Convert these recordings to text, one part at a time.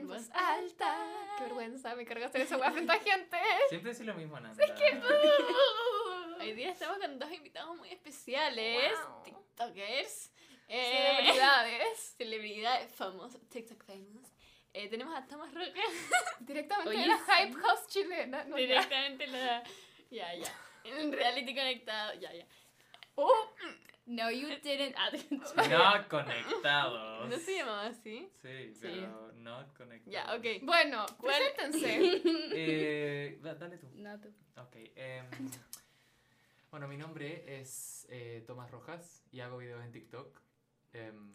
en voz alta. Qué vergüenza, me cargo hacer esa weá frente a gente. Siempre decís lo mismo, Nanda. Hoy día estamos con dos invitados muy especiales. Wow. TikTokers. Celebridades. Celebridades famosas. TikTok famous. Eh, tenemos a Thomas Roca. Directamente Oye, de la. Hype House chilena. No, ya. directamente la. Ya, ya. En reality conectado. Ya, ya. Oh, No, you didn't. Ah, No conectados. ¿No se llamaba así? Sí, Sí. pero no conectados. Ya, ok. bueno, preséntense. Eh, da- dale tú. No, tú. Ok. em, bueno, mi nombre es eh, Tomás Rojas y hago videos en TikTok. Em,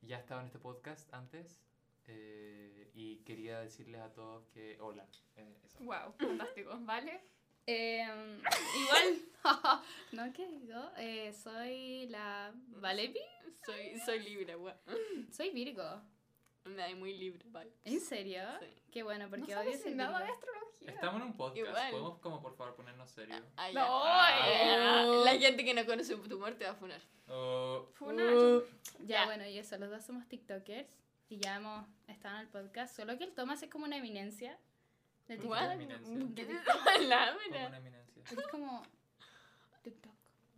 ya he estado en este podcast antes eh, y quería decirles a todos que hola. eh, eso. wow, fantástico, ¿vale? Em, igual, no, ¿qué digo? Eh, soy la Valepi, Soy, soy libre, weón. soy Virgo. Me da muy libre, bye. ¿En serio? Sí. Qué bueno, No porque odio sabes ser nada de astrología. Estamos en un podcast. Igual. ¿Podemos como por favor ponernos serios? Ah. No, Ah, Oh. La gente que no conoce tu humor te va a funar. Oh, Fue una... Uh, Ya. ya, bueno, y eso, los dos somos TikTokers y ya hemos estado en el podcast, solo que el Tomás es como una eminencia de ¿Qué TikTok. es What? eminencia? ¿Qué como lámina? una eminencia. Es como TikTok.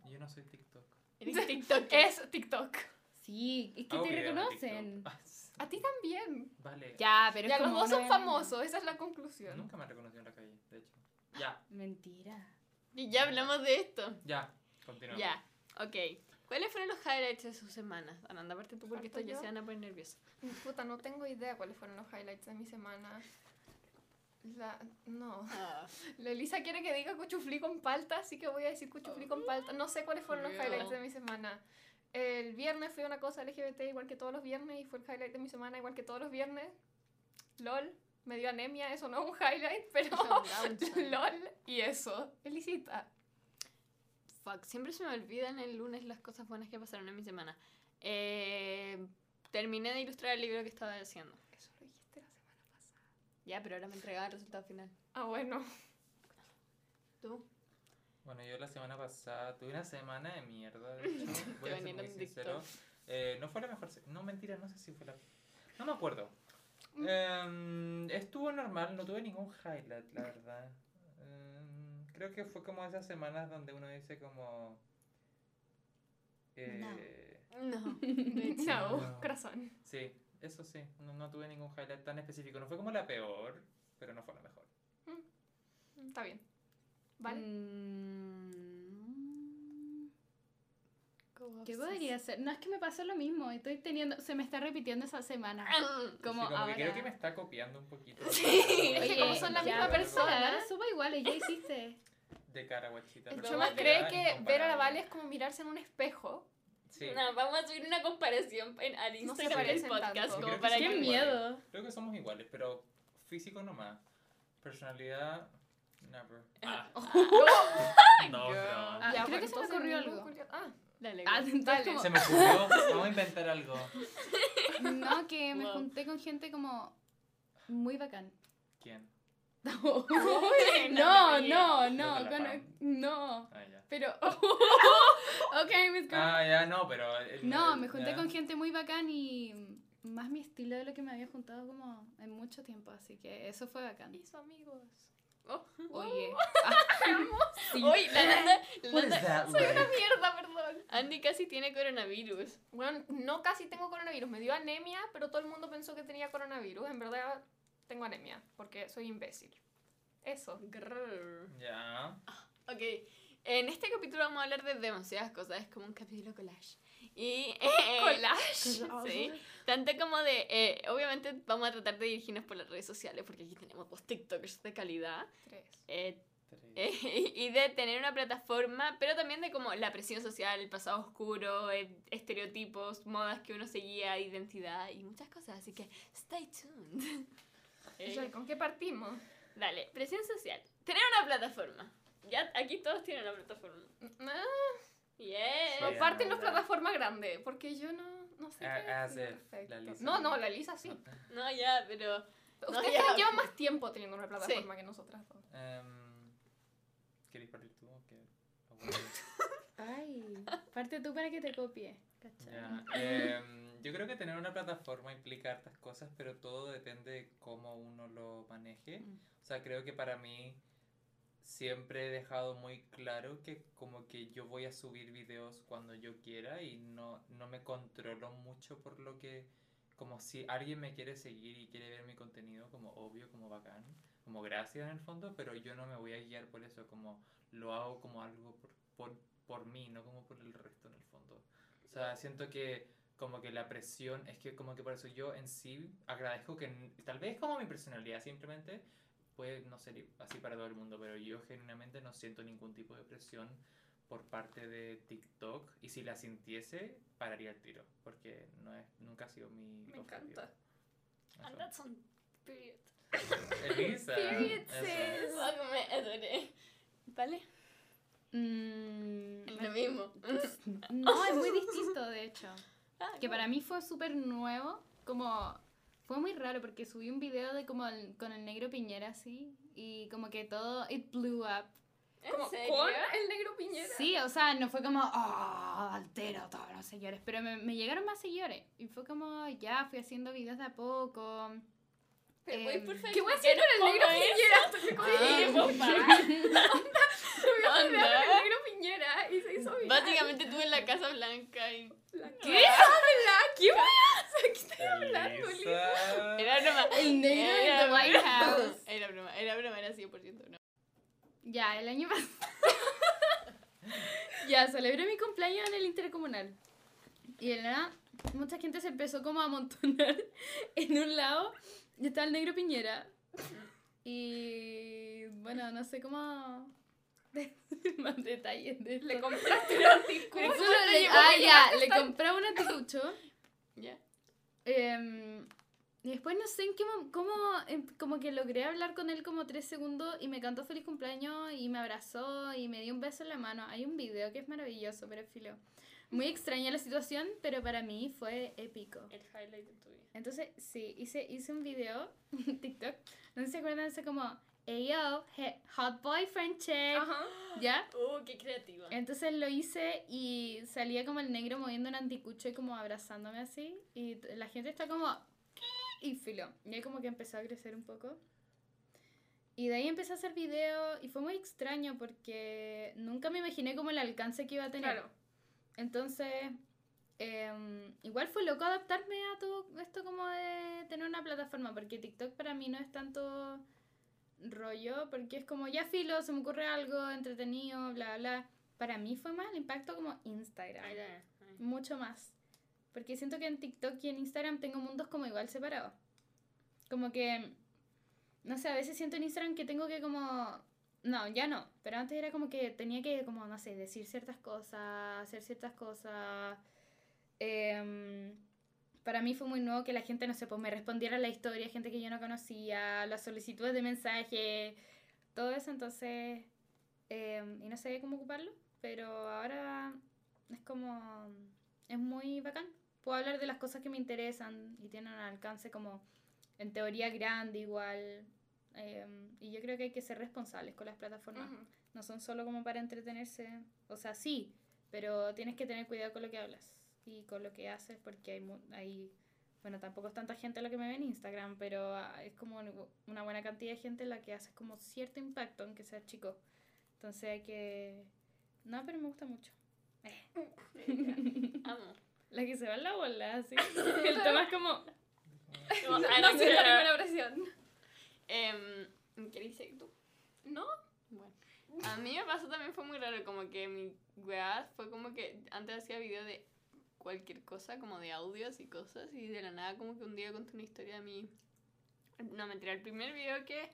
Yo no soy TikTok. Eres TikTok. Es TikTok. Sí, es que Hago te reconocen. TikTok. Ah, sí. A ti también. Vale. Ya, pero ya es los como dos son una- famosos, esa es la conclusión. Nunca me han reconocido en la calle, de hecho. Ya, Mentira. Y ya hablamos de esto. ya. Continuamos. Ya, ok. ¿Cuáles fueron los highlights de sus semanas? Ananda, aparte tú porque ¿Parto estos ya se van a poner nerviosos. Puta, no tengo idea cuáles fueron los highlights de mi semana. La... No. Ah, La Elisa quiere que diga cuchuflí con palta, así que voy a decir cuchuflí con palta. No sé cuáles fueron los highlights de mi semana. El viernes fue una cosa LGBT igual que todos los viernes y fue el highlight de mi semana igual que todos los viernes. LOL, me dio anemia, eso no es un highlight, pero LOL y eso. Felicita. Fuck, siempre se me olvidan el lunes las cosas buenas que pasaron en mi semana. Eh, terminé de ilustrar el libro que estaba haciendo. Eso lo dijiste la semana pasada. Ya, pero ahora me entregaba el resultado final. Ah, bueno. ¿Tú? Bueno, yo la semana pasada tuve una semana de mierda, de hecho. Voy a ser muy sincero. Eh, no fue la mejor. No, mentira, no sé si fue la. No me acuerdo. Mm. Em, estuvo normal, no tuve ningún highlight, la verdad. Em, creo que fue como esas semanas donde uno dice como. Eh, No. No, No. corazón. Sí, eso sí, no, no tuve ningún highlight tan específico. No fue como la peor, pero no fue la mejor. Está bien. ¿Vale? Mm. ¿Cómo ¿Qué podría ser? No es que me pasó lo mismo, estoy teniendo, se me está repitiendo esa semana. Como Sí, como ahora. que creo que me está copiando un poquito. Es que como son la misma persona. Suba iguales, ya hiciste. De cara, guachita. Chomas de cree que ver a la. Vale es como mirarse en un espejo. Sí. No, vamos a subir una comparación en, al No Instagram del parecen podcast como creo que para somos ¡Qué miedo! Creo que somos iguales, pero físico nomás. Personalidad, never. Ah. no, Girl. bro. Ah, Ya, creo que se me ocurrió algo. Ah, Dale, Ah, Dale. como- Se me ocurrió, vamos a inventar algo. No, que me Wow. junté con gente como muy bacán. ¿Quién? No, no, no, no, no, con-. Ah, ya. Pero, ok, Miss Girl. Ah, ya, no, pero. el- No, el- me junté ya. con gente muy bacán y más mi estilo de lo que me había juntado como en mucho tiempo, así que eso fue bacán. hizo amigos. Oh. Oye, sí. Uy, la Nanda, la What is Nanda- that Soy una mierda, perdón. Andy casi tiene coronavirus. Bueno, no casi tengo coronavirus. Me dio anemia, pero todo el mundo pensó que tenía coronavirus. En verdad, tengo anemia, porque soy imbécil. Eso. Ya. Ok, en este capítulo vamos a hablar de demasiadas cosas, es como un capítulo collage. Y, eh, Collage. Sí, tanto como de, eh, obviamente vamos a tratar de dirigirnos por las redes sociales, porque aquí tenemos dos TikTokers de calidad, Tres. eh, eh, y de tener una plataforma, pero también de como la presión social, el pasado oscuro, eh, estereotipos, modas que uno seguía, identidad y muchas cosas, así que stay tuned. Eh, ¿Con qué partimos? Dale, presión social. Tener una plataforma. Ya aquí todos tienen una plataforma. Ah, Yes. Sí, Comparten las anda. plataformas grandes, porque yo no, no sé A- qué perfecto. la Lisa. No, no, la Lisa sí. No, ya, pero. Ustedes ya. llevan más tiempo teniendo una plataforma que nosotras dos. Em, ¿Queréis partir tú o qué? Ay, parte tú para que te copie. ¿cachai? ya. Em, yo creo que tener una plataforma implica hartas cosas, pero todo depende de cómo uno lo maneje. Mm. O sea, creo que para mí siempre he dejado muy claro que como que yo voy a subir videos cuando yo quiera y no, no me controlo mucho por lo que, como si alguien me quiere seguir y quiere ver mi contenido, como obvio, como bacán, como gracias en el fondo, pero yo no me voy a guiar por eso, como lo hago como algo por, por, por mí, no como por el resto en el fondo. O sea, siento que como que la presión, es que como que por eso yo en sí agradezco que tal vez como mi personalidad simplemente puede no ser i- así para todo el mundo, pero yo genuinamente no siento ningún tipo de presión por parte de TikTok y si la sintiese pararía el tiro, porque no es, nunca ha sido mi Me objetivo. encanta. Eso. And that's on period. Elisa. Period, sis. Algo me. ¿Vale? Mm, Es lo mismo. no, es muy distinto, de hecho. Ah, Que para mí fue súper nuevo, como... Fue muy raro porque subí un video de como el- con el negro Piñera así y como que todo, it blew up. ¿En Como serio? con el negro Piñera. Sí, o sea, no fue como, oh, altero todos los seguidores, pero me, me llegaron más seguidores. Y fue como, ya, fui haciendo videos de a poco. Pero Em, voy por ¿Qué voy a ¿por hacer con el negro pongo eso? Piñera? Estoy como-. Subí un video negro Y se hizo viral. Básicamente tú en la Casa Blanca y... ¿Qué habla? ¿Qué voy a hacer? ¿Qué estoy hablando, Elisa. Era broma. El negro de Era the White broma. House. Era broma, era broma, era 100% broma. Ya, el año pasado. ya, celebré mi cumpleaños en el intercomunal. Y de la nada, mucha gente se empezó como a amontonar en un lado y estaba el negro Piñera. Y bueno, no sé cómo más detalles de esto. Le compraste un anticucho. Ah, ya, le compré un anticucho. ¿Ya? Em, y después no sé en qué cómo, em, como que logré hablar con él como tres segundos y me cantó feliz cumpleaños y me abrazó y me dio un beso en la mano. Hay un video que es maravilloso, pero filo. Muy extraña la situación, pero para mí fue épico. El highlight de tu vida. Entonces, sí, hice, hice un video, TikTok, no sé si se acuerdan, ese como, hey yo, hot boyfriend check, Ajá. ¿ya? Uh, qué creativa. Entonces lo hice y salía como el negro moviendo un anticucho y como abrazándome así. Y la gente está como... Y filo. Y ahí como que empezó a crecer un poco. Y de ahí empecé a hacer video y fue muy extraño porque nunca me imaginé como el alcance que iba a tener. Claro. Entonces, em, igual fue loco adaptarme a todo esto como de tener una plataforma, porque TikTok para mí no es tanto rollo, porque es como ya filo, se me ocurre algo entretenido, bla, bla. Para mí fue más el impacto como Instagram, mucho más. Porque siento que en TikTok y en Instagram tengo mundos como igual separados. Como que, no sé, a veces siento en Instagram que tengo que como... No, ya no, pero antes era como que tenía que como, no sé, decir ciertas cosas, hacer ciertas cosas. Em, para mí fue muy nuevo que la gente, no sé, pues me respondiera la historia, gente que yo no conocía, las solicitudes de mensaje, todo eso, entonces, em, y no sabía cómo ocuparlo, pero ahora es como, es muy bacán. Puedo hablar de las cosas que me interesan y tienen un alcance como, en teoría, grande igual. em, y yo creo que hay que ser responsables con las plataformas. No son solo como para entretenerse. O sea, sí, pero tienes que tener cuidado con lo que hablas y con lo que haces porque hay, hay bueno, tampoco es tanta gente la que me ve en Instagram, pero ah, es como un- una buena cantidad de gente la que hace como cierto impacto, aunque sea chico. Entonces hay que... No, pero me gusta mucho. Amo. La que se va en la bola, así. El tema es como... Como, No siento care. ninguna presión. Em, ¿Queréis seguir tú? ¿No? Bueno. A mí me pasó también fue muy raro, como que mi weá fue como que antes hacía video de cualquier cosa, como de audios y cosas, y de la nada como que un día conté una historia de mí. No, mentira, el primer video que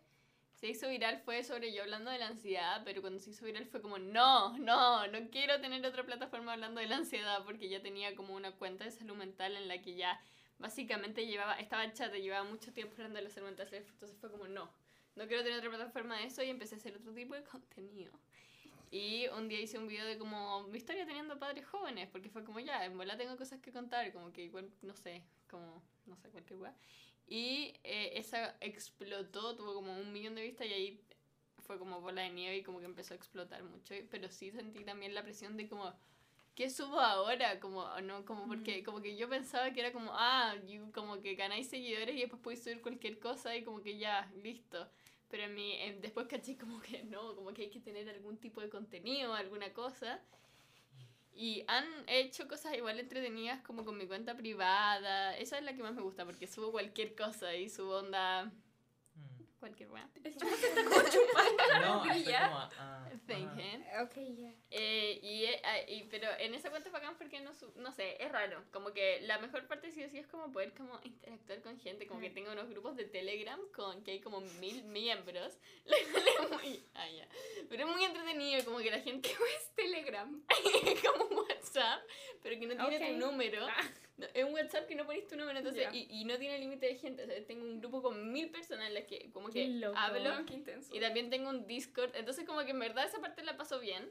se hizo viral fue sobre yo hablando de la ansiedad, pero cuando se hizo viral fue como, no, no, no quiero tener otra plataforma hablando de la ansiedad, porque ya tenía como una cuenta de salud mental en la que ya básicamente llevaba, estaba chata, llevaba mucho tiempo hablando de la salud mental, entonces fue como, no, no quiero tener otra plataforma de eso y empecé a hacer otro tipo de contenido. Y un día hice un video de como mi historia teniendo padres jóvenes, porque fue como ya, en verdad tengo cosas que contar, como que igual, no sé, como, no sé, cualquier weá. Y eh, esa explotó, tuvo como un millón de vistas y ahí fue como bola de nieve y como que empezó a explotar mucho. Pero sí sentí también la presión de como, ¿qué subo ahora? Como, no, como porque, como que yo pensaba que era como, ah, you- como que ganáis seguidores y después podéis subir cualquier cosa y como que ya, listo. Pero en mi, en- después caché como que no, como que hay que tener algún tipo de contenido, alguna cosa. Y han hecho cosas igual entretenidas como con mi cuenta privada. Esa es la que más me gusta porque subo cualquier cosa y subo onda Mm. cualquier weá. No, estoy Ya. como. ah, Thank ajá. you. Ok, ya. Eh, y, eh, ah, y- pero en esa cuenta es bacán porque no, su- no sé, es raro. Como que la mejor parte sí o sí es como poder como interactuar con gente. Como que tengo unos grupos de Telegram con que hay como mil miembros. Muy- ah, ya. Pero es muy entretenido, como que la gente es Telegram. Como WhatsApp, pero que no tiene Ok. tu número. No, es un WhatsApp que no pones tu número, entonces, y, y no tiene límite de gente. O sea, tengo un grupo con mil personas en las que como que hablo. Qué. Y también tengo un Discord, entonces como que en verdad esa parte la paso bien,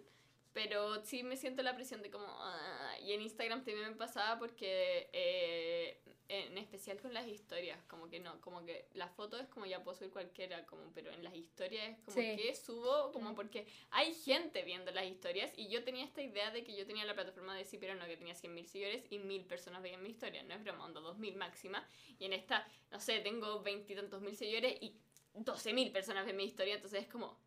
pero sí me siento la presión de como... ah, y en Instagram también me pasaba porque, eh, en especial con las historias, como que no, como que la foto es como ya puedo subir cualquiera, como, pero en las historias es como Sí. que subo, como porque hay gente viendo las historias y yo tenía esta idea de que yo tenía la plataforma de sí, pero no, que tenía 100.000 seguidores y 1.000 personas veían mi historia, no es broma, onda 2.000 máxima, y en esta, no sé, tengo veintitantos mil seguidores y 12.000 personas ven mi historia, entonces es como,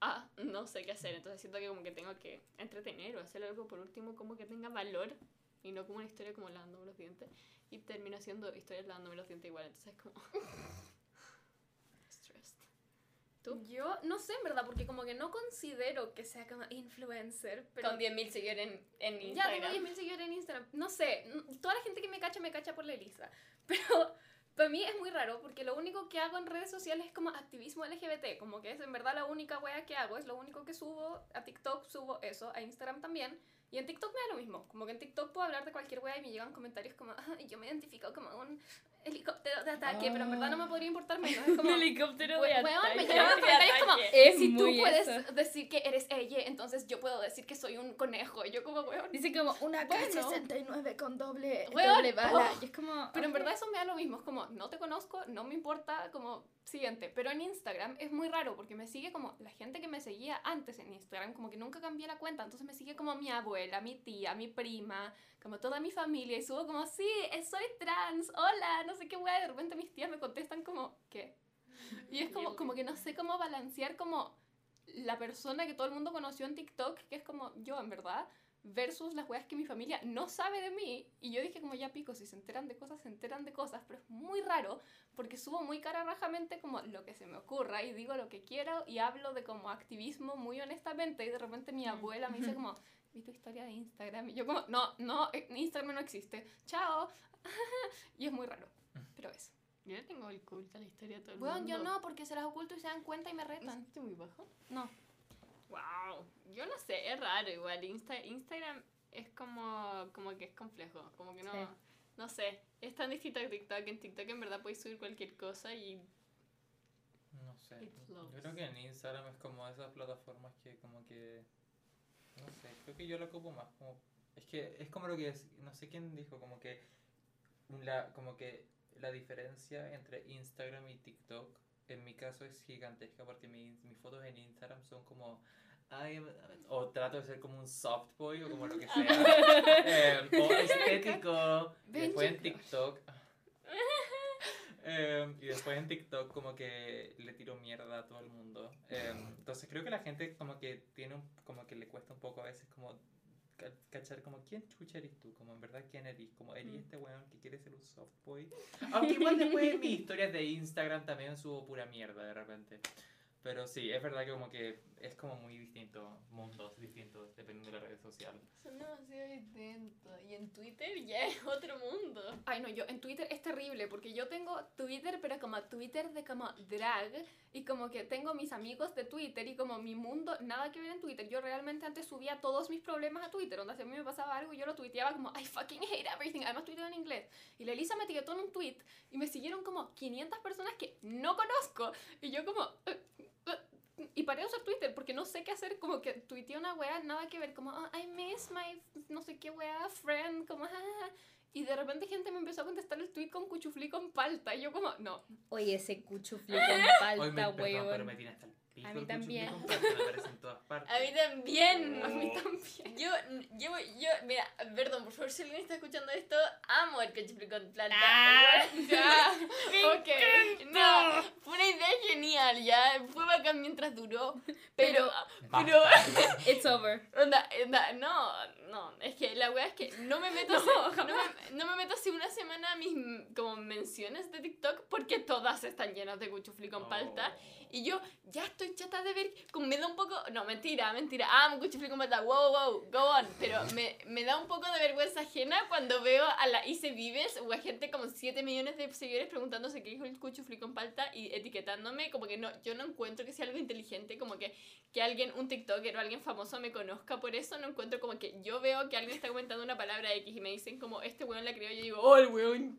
ah, no sé qué hacer. Entonces siento que como que tengo que entretener o hacer algo por último como que tenga valor y no como una historia como lavándome los dientes. Y termino haciendo historias lavándome los dientes igual, entonces es como... Stressed. ¿Tú? Yo no sé en verdad, porque como que no considero que sea como influencer, pero Con 10.000 seguidores en, en ya Instagram. tengo 10.000 seguidores en Instagram. No sé, toda la gente que me cacha me cacha por la Elisa, pero para mí es muy raro porque lo único que hago en redes sociales es como activismo LGBT, como que es en verdad la única wea que hago, es lo único que subo, a TikTok subo eso, a Instagram también. Y en TikTok me da lo mismo, como que en TikTok puedo hablar de cualquier wea y me llegan comentarios como, "Ay, yo me identifico como un helicóptero de ataque, pero en verdad no me podría importar menos. Es como, helicóptero We- de weón, me ataque. llegan comentarios como, Es si tú puedes eso. decir que eres ella, entonces yo puedo decir que soy un conejo. Y yo como, weón. Dice como una Bueno. K-69 con doble, Weón, doble bala. oh. Y es como. Pero en verdad eso me da lo mismo. Es como, no te conozco, no me importa, como, siguiente. Pero en Instagram es muy raro porque me sigue como la gente que me seguía antes en Instagram, como que nunca cambié la cuenta. Entonces me sigue como mi abuela, mi tía, mi prima, como toda mi familia. Y subo como, sí, eh, soy trans, hola, no sé qué wea. De repente mis tías me contestan como, ¿qué? Y es como, como que no sé cómo balancear como la persona que todo el mundo conoció en TikTok, que es como yo en verdad, versus las weas que mi familia no sabe de mí. Y yo dije como ya pico, si se enteran de cosas, se enteran de cosas, pero es muy raro porque subo muy cara rajamente como lo que se me ocurra y digo lo que quiero y hablo de como activismo muy honestamente y de repente mi abuela me dice como, vi tu historia de Instagram y yo como, no, no, eh, Instagram no existe, chao. y es muy raro, pero eso. Yo le tengo el culto a la historia de todo el Bueno, mundo. yo no, porque se las oculto y se dan cuenta y me ¿No retan. sentiste muy bajo? No. Wow, yo no sé, es raro igual. Insta- Instagram es como, como que es complejo, como que no, Sí. no sé, es tan distinto a TikTok. En TikTok en verdad puedes subir cualquier cosa y No sé. Yo creo que en Instagram es como esas plataformas que como que... No sé, creo que yo lo ocupo más como... Es que es como lo que es, no sé quién dijo, como que la, como que la diferencia entre Instagram y TikTok en mi caso es gigantesca porque mi- mis fotos en Instagram son como... I am- o trato de ser como un soft boy o como lo que sea. eh, o estético. Después en TikTok... Em, y después en TikTok como que le tiro mierda a todo el mundo. Em, entonces creo que la gente como que tiene un, como que le cuesta un poco a veces como cachar como quién chucha eres tú, como en verdad quién eres, como eres este weón que quiere ser un soft boy. Aunque igual después mis historias de Instagram también subo pura mierda de repente. Pero sí, es verdad que como que es como muy distinto, mundos distintos dependiendo de la red social. son demasiado distintos. Y en Twitter ya es otro mundo. Ay, no, yo en Twitter es terrible porque yo tengo Twitter, pero como Twitter de como drag y como que tengo mis amigos de Twitter y como mi mundo, nada que ver en Twitter. Yo realmente antes subía todos mis problemas a Twitter, donde si a mí me pasaba algo yo lo tuiteaba como I fucking hate everything, además tuiteo en inglés. Y la Elisa me etiquetó en un tweet y me siguieron como 500 personas que no conozco y yo como... "Eh, eh", y paré de usar Twitter porque no sé qué hacer, como que tuiteé una wea, nada que ver, como "Oh, I miss my no sé qué wea friend, como "Ah", y de repente gente me empezó a contestar el tweet con cuchuflí con palta. Y yo como, no. Oye, ese cuchufli con Hoy me, palta, perdón, pero weón. me tiene hasta el A mí también. en todas partes. A mí también. A mí Oh. también. Yo, yo, yo, mira, perdón, por favor, si alguien está escuchando esto, amo el cuchuflí con planta. Ah, Ya. Me Ok. No, fue una idea genial, ya. Fue bacán mientras duró. Pero, pero. It's over. onda, onda, no, no, es que la wea es que no me meto, hace, no, me, no me meto hace una semana a mis como menciones de TikTok porque todas están llenas de cuchuflí con palta. Y yo ya estoy chata de ver, como me da un poco, no, mentira, mentira, ah, un cuchuflí con palta, wow, wow, go on, pero me, me da un poco de vergüenza ajena cuando veo a la Ice Vives o a gente como 7 millones de seguidores preguntándose qué dijo el cuchuflí con palta y etiquetándome, como que no, yo no encuentro que sea algo inteligente, como que, que alguien, un TikToker o alguien famoso me conozca por eso, no encuentro como que yo veo que alguien está comentando una palabra X y me dicen como, este weón la creó, yo digo, oh, el weón,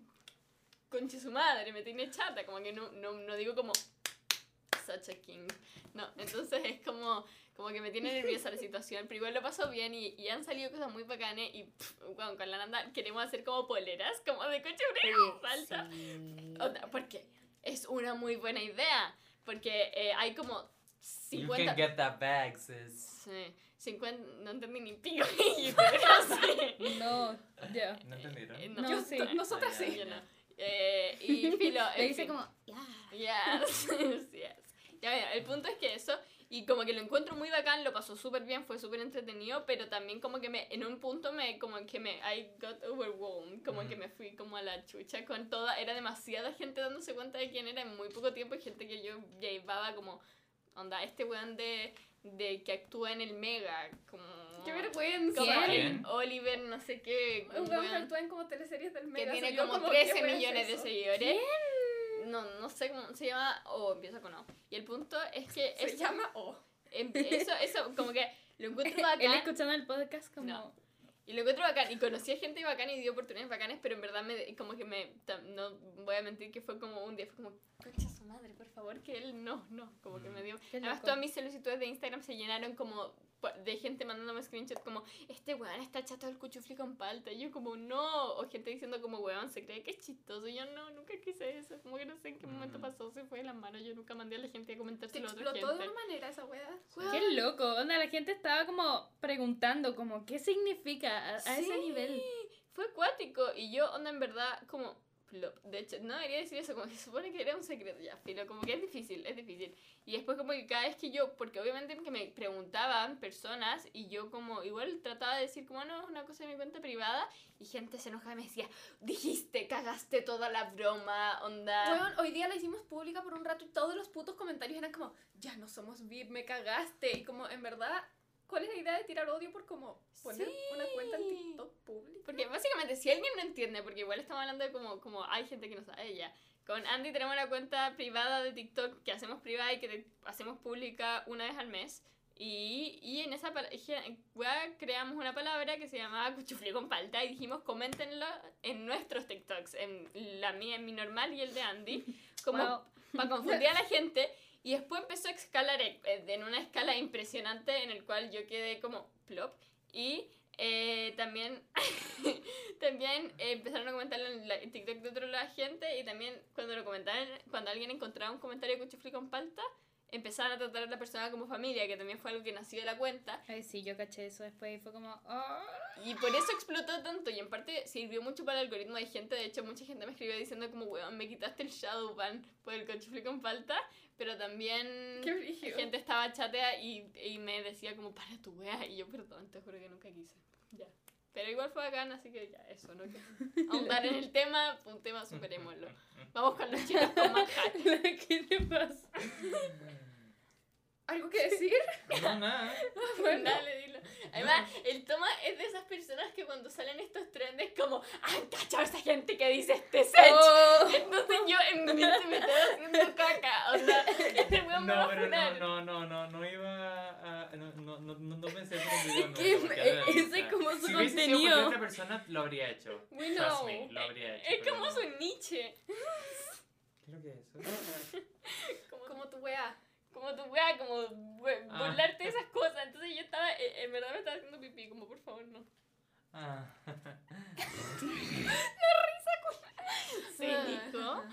conche su madre, me tiene chata, como que no, no, no digo como king. No, entonces es como, como que me tiene nerviosa la situación, pero igual lo paso bien y, y han salido cosas muy bacanes y pff, bueno, con la Nanda queremos hacer como poleras, como de coche falta. Onda, porque es una muy buena idea, porque eh, hay como You 50... can get that bag, sis. Sí, 50... No entendí ni pico, pero sí. No, ya. ¿No entendieron? Eh, No, Yo- sí. Nosotras sí. Yo no. Eh, y filo, Le dice fin. como, ya. Yes, yes. El punto es que eso, y como que lo encuentro muy bacán, lo pasó súper bien, fue súper entretenido, pero también como que me, en un punto me, como que me, I got overwhelmed, como que Ujú. me fui como a la chucha con toda, era demasiada gente dándose cuenta de quién era en muy poco tiempo, y gente que yo llevaba como, onda, este weón de, de que actúa en el Mega, como... Qué vergüenza. como ¿Quién? Oliver, no sé qué, Un weón que actúa en como teleseries del que Mega. tiene soy yo como ¿qué 13 weón es millones de seguidores. No, no sé cómo se llama. O empieza con O. Y el punto es que Se llama O. em- eso, eso, como que lo encuentro Él bacán. escuchando el podcast como... No. Y lo encuentro bacán. Y conocí a gente bacán y dio oportunidades bacanes, pero en verdad me, como que me. No voy a mentir que fue como un día, fue como, madre, por favor, que él no, no. Como que me dio. Además, todas mis solicitudes de Instagram se llenaron como de gente mandándome screenshots como, este weón está chato del cuchufli con palta. Y yo como, no. O gente diciendo como, weón, se cree que es chistoso. Y yo no, nunca quise eso. Como que no sé en qué momento Mm. pasó, se fue de las manos. Yo nunca mandé a la gente a Se comentárselo a otra explotó de una manera esa weá. Weón, Qué loco, onda, la gente estaba como preguntando como qué significa a, a ese Sí, nivel. Fue acuático y yo, onda, en verdad, como. Plop. De hecho, no debería decir eso, como se supone que era un secreto ya, filo, como que es difícil, es difícil. Y después, como que cada vez que yo, porque obviamente que me preguntaban personas y yo, como igual trataba de decir, como no, es una cosa de mi cuenta privada, y gente se enojaba y me decía, dijiste, cagaste toda la broma, onda. Weón, hoy día la hicimos pública por un rato y todos los putos comentarios eran como, ya no somos VIP, me cagaste. Y como, en verdad, ¿cuál es la idea de tirar odio por como poner Sí. una cuenta en TikTok pública? Porque básicamente, si alguien no entiende, porque igual estamos hablando de como, como hay gente que no sabe ya. Con Andy tenemos una cuenta privada de TikTok que hacemos privada y que te- hacemos pública una vez al mes. Y, y en esa weá, creamos una palabra que se llamaba cuchuflí con palta y dijimos coméntenlo en nuestros TikToks, en la mía, en mi normal y el de Andy, como Wow. para confundir a la gente. Y después empezó a escalar en una escala impresionante en el cual yo quedé como plop. Y eh, también, también eh, empezaron a comentarlo en, la, en TikTok de otra gente. Y también cuando lo comentaban, cuando alguien encontraba un comentario de cuchufli con palta, empezaron a tratar a la persona como familia, que también fue algo que nació de la cuenta. Ay, sí, yo caché eso después y fue como, "Ah". Y por eso explotó tanto y en parte sirvió mucho para el algoritmo de gente. De hecho, mucha gente me escribió diciendo como, weón, me quitaste el shadow ban por el cuchufli con falta. Pero también Qué brígido. gente estaba chatea y, y me decía como, para tu wea. Y yo, perdón, te juro que nunca quise. Ya. Pero igual fue bacán, así que ya, eso, ¿no? Que ahondar en el tema, un tema, superémoslo. Vamos con los chicos con manjar. ¿Qué te pasa? ¿Algo que decir? No, nada. Bueno. Dale, dilo. Además, el Toma es de esas personas que cuando salen estos trendes como, ¡ay, cachao esa gente que dice este set! Oh. Entonces yo en mi mente me estaba haciendo caca. O sea, este weón me va No, a pero no, funar. no, no, no, no iba a... No, no, no, no, no pensé en un video que era ese es como su si contenido. cualquier otra persona, lo habría hecho. Me, lo habría hecho. Es como no. su niche. ¿Qué es lo que es eso? Como, Como tu weá. Como tu weá, como we- Ah. burlarte de esas cosas. Entonces yo estaba, eh, en verdad me estaba haciendo pipí, como por favor no. Ah. Sí, Nico.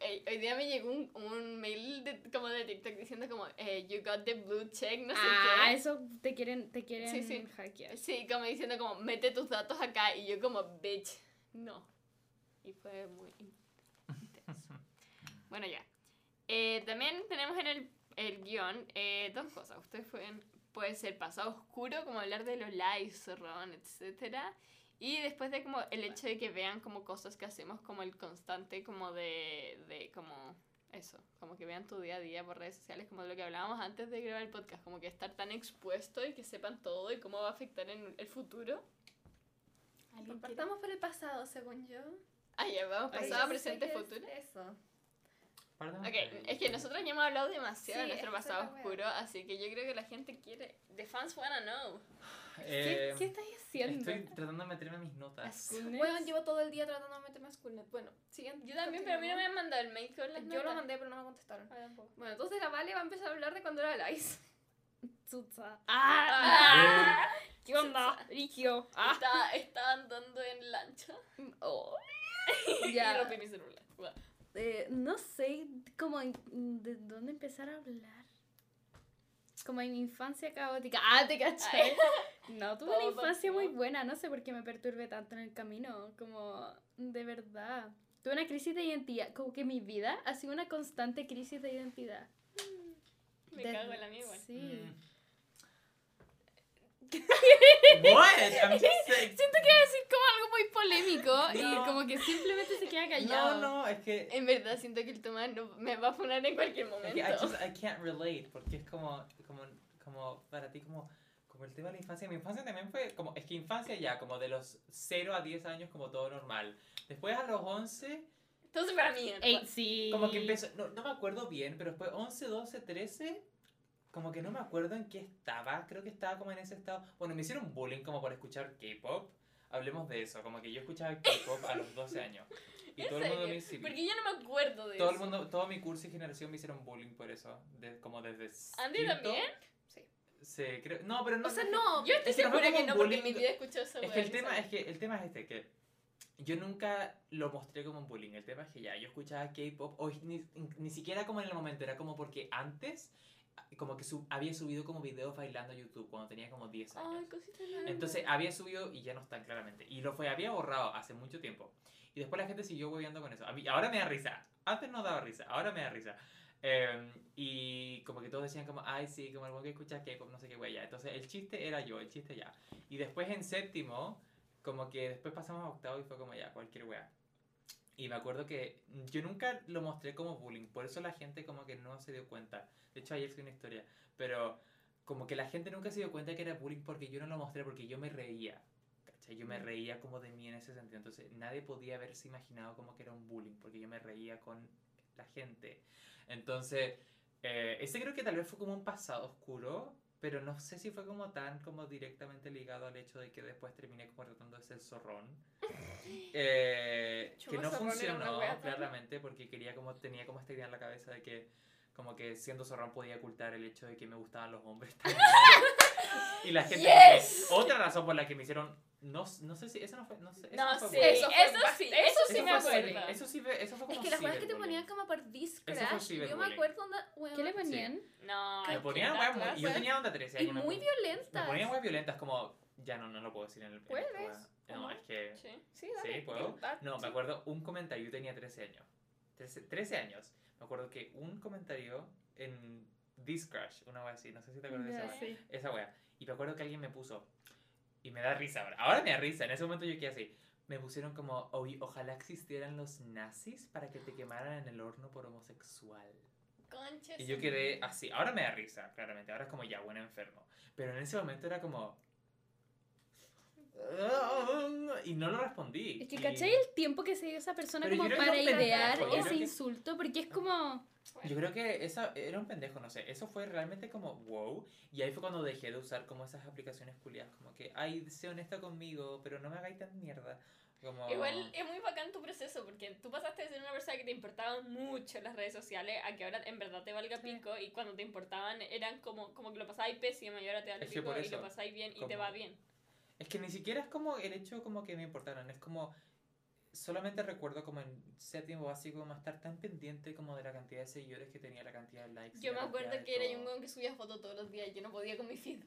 Ey, hoy día me llegó un, un mail de, como de TikTok diciendo como, eh, you got the blue check, no sé Ah, qué. eso te quieren, te quieren Sí, sí. hackear. Sí, como diciendo como, mete tus datos acá. Y yo como, bitch, no. Y fue muy intenso. bueno, ya. Eh, también tenemos en el, el guion eh, dos cosas. Ustedes pueden, puede ser pasado oscuro, como hablar de los lives, zorrón, etcétera Y después de como el hecho de que vean como cosas que hacemos, como el constante, como de, de como eso, como que vean tu día a día por redes sociales, como de lo que hablábamos antes de grabar el podcast, como que estar tan expuesto y que sepan todo y cómo va a afectar en el futuro. ¿Alguien quiere? Partamos por el pasado, según yo. Ah, ya vamos, pasado, presente, es futuro. Eso. Perdón. Ok, es que nosotros ya hemos hablado demasiado Sí, de nuestro pasado oscuro, así que yo creo que la gente quiere. The fans wanna know. ¿Qué, Eh, ¿Qué estáis haciendo? Estoy tratando de meterme a mis notas. Bueno, llevo todo el día tratando de meterme a Schoolnet. Bueno, siguiente. Yo también, pero a mí no me han mandado el mail con las Yo lo notas. mandé, pero no me contestaron. Ah, tampoco. Bueno, entonces la Vale va a empezar a hablar de cuando era Lice. Tutsa. Ah, ¿Qué onda? Rigio. Ah. Estaba, estaba andando en lancha Oh. y Ya. rompí mi celular. Guau. Eh, no sé cómo de dónde empezar a hablar. Como en mi infancia caótica. Ah, te caché. No, tuve una infancia muy buena. No sé por qué me perturbé tanto en el camino. Como, de verdad. Tuve una crisis de identidad. Como que mi vida ha sido una constante crisis de identidad. Me cago en la mía igual. Sí. Mm. What? I'm just saying. Siento que iba a decir como algo muy polémico No. y como que simplemente se queda callado. No, no, es que. En verdad siento que el Tomás no, me va a poner en cualquier Es momento. que I, just, I can't relate, porque es como, como, como para ti, como, como el tema de la infancia. Mi infancia también fue, como, es que infancia ya, como de los 0 a 10 años, como todo normal. Después a los 11, Entonces para mí. Ey, sí. como que empezó, no, no me acuerdo bien, pero después 11, 12, 13, como que no me acuerdo en qué estaba. Creo que estaba como en ese estado. Bueno, me hicieron bullying como por escuchar K-pop. Hablemos de eso, como que yo escuchaba K-pop a los 12 años. Y ¿En todo el mundo me sí, Porque yo no me acuerdo de todo el eso. mundo, todo mi curso y generación me hicieron bullying por eso, de, como desde ¿Andy quinto. también? Sí, creo, no, pero no. O sea, no. Yo estoy Es segura que no, porque en bullying. mi vida he escuchado esa Es que el tema es que el tema es este que yo nunca lo mostré como un bullying. El tema es que ya yo escuchaba K-pop o ni, ni siquiera como en el momento, era como porque antes como que sub- había subido como videos bailando a YouTube cuando tenía como 10 años. Ay, cosita. Entonces había subido y ya no están claramente. Y lo fue, había borrado hace mucho tiempo. Y después la gente siguió hueveando con eso. A mí, ahora me da risa. Antes no daba risa, ahora me da risa. Eh, y como que todos decían como, ay sí, como algo que escucha K-pop, no sé qué ya. Entonces el chiste era yo, el chiste ya. Y después en séptimo, como que después pasamos a octavo y fue como ya, cualquier wea. Y me acuerdo que yo nunca lo mostré como bullying, por eso la gente como que no se dio cuenta. De hecho ayer fue una historia, pero como que la gente nunca se dio cuenta que era bullying porque yo no lo mostré, porque yo me reía. ¿cachai? Yo me reía como de mí en ese sentido. Entonces nadie podía haberse imaginado como que era un bullying, porque yo me reía con la gente. Entonces, eh, ese creo que tal vez fue como un pasado oscuro, pero no sé si fue como tan como directamente ligado al hecho de que después terminé como tratando de ser zorrón. Eh, que no funcionó claramente porque quería como tenía como esta idea en la cabeza de que como que siendo zorrón podía ocultar el hecho de que me gustaban los hombres también. y la gente Yes. otra razón por la que me hicieron no, no sé si eso no fue no sé, eso No, fue sí, eso, Eso fue sí, bast- eso sí Eso me fue acuerdo. ciber- Eso sí fue, eso fue como Es que las cosas que te ponían como por Disc Eso fue Crash. Yo me acuerdo onda. weón, ¿Qué le ponían? No, Me es ponían weas yo tenía onda 13 Y años. me muy violentas. Me ponían weas violentas como ya no, no lo puedo decir en el ¿Puedes? No, ¿O no? es que Sí. Sí, dale. Sí, ¿puedo? No, sí. me acuerdo un comentario, yo tenía 13 años. 13, 13 años. Me acuerdo que un comentario en Discrash, una wea así, no sé si te acuerdas de esa wea. sí. Esa wea. Y me acuerdo que alguien me puso, y me da risa ahora, ahora me da risa, en ese momento yo quedé así. Me pusieron como, "Oye, ojalá existieran los nazis para que te quemaran en el horno por homosexual. Concha Y yo quedé así. Ahora me da risa, claramente. Ahora es como ya, buen enfermo. Pero en ese momento era como. Y no lo respondí. Es que, Y- ¿cachai el tiempo que se dio esa persona Pero como para idear pendejo, ese insulto? Porque es como... Yo creo que esa era un pendejo, no sé. Eso fue realmente como wow. Y ahí fue cuando dejé de usar como esas aplicaciones culiadas. Como que, ay, sé honesta conmigo, pero no me hagáis tan mierda. Como... Igual es muy bacán tu proceso porque tú pasaste de ser una persona que te importaban mucho las redes sociales a que ahora en verdad te valga pico y cuando te importaban eran como, como que lo pasabais pésimo y ahora te vale Es que pico y lo pasáis bien y te va bien. Es que ni siquiera es como el hecho como que me importaran. Es como solamente recuerdo como en séptimo básico como estar tan pendiente como de la cantidad de seguidores que tenía, la cantidad de likes. Yo me acuerdo que era un weón que subía fotos todos los días y yo no podía con mi feed.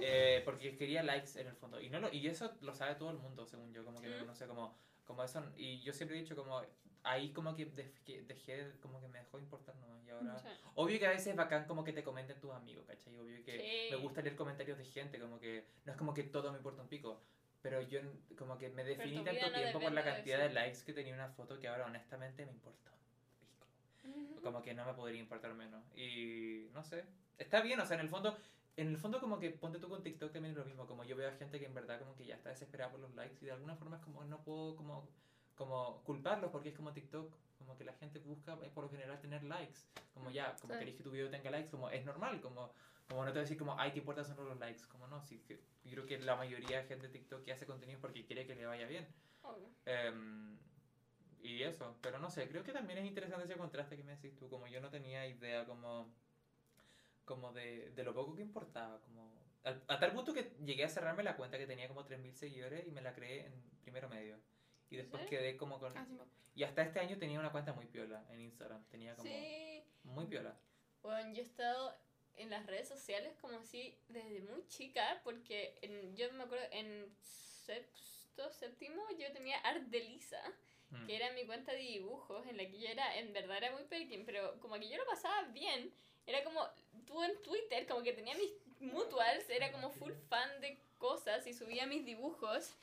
Eh, porque quería likes en el fondo. Y, no lo, y eso lo sabe todo el mundo, según yo, como que me Mm. conoce como, como eso. Y yo siempre he dicho como, ahí como que, dej- que dejé, como que me dejó de importar nomás. Y ahora, Sí. obvio que a veces es bacán como que te comenten tus amigos, ¿cachai? Obvio que Sí. me gusta leer comentarios de gente, como que no es como que todo me importa un pico. Pero yo como que me definí tanto no tiempo por la de cantidad eso. de likes que tenía una foto que ahora honestamente me importa un pico como que no me podría importar menos. Y no sé, está bien, o sea, en el fondo, en el fondo como que ponte tú con TikTok también es lo mismo, como yo veo a gente que en verdad como que ya está desesperada por los likes y de alguna forma es como no puedo como, como culparlos porque es como TikTok, como que la gente busca eh, por lo general tener likes, como ya, como Sí. queréis que tu video tenga likes, como es normal, como, como no te voy a decir como, ay, ¿qué importa son los likes? Como no, sí, que yo creo que la mayoría de gente de TikTok que hace contenido es porque quiere que le vaya bien. Em, y eso, pero no sé, creo que también es interesante ese contraste que me decís tú, como yo no tenía idea como, como de, de lo poco que importaba, como al- a tal punto que llegué a cerrarme la cuenta que tenía como 3.000 seguidores y me la creé en primero medio. Y después quedé como con... Ah, sí, me- Y hasta este año tenía una cuenta muy piola en Instagram, tenía como Sí. muy piola. Bueno, yo he estado en las redes sociales como así desde muy chica, porque en- yo me acuerdo en sexto, séptimo, yo tenía Art de Lisa, Mm. que era mi cuenta de dibujos, en la que yo era, en verdad era muy pequeña, pero como que yo lo pasaba bien, era como, tú en Twitter, como que tenía mis mutuals, era como full fan de cosas y subía mis dibujos.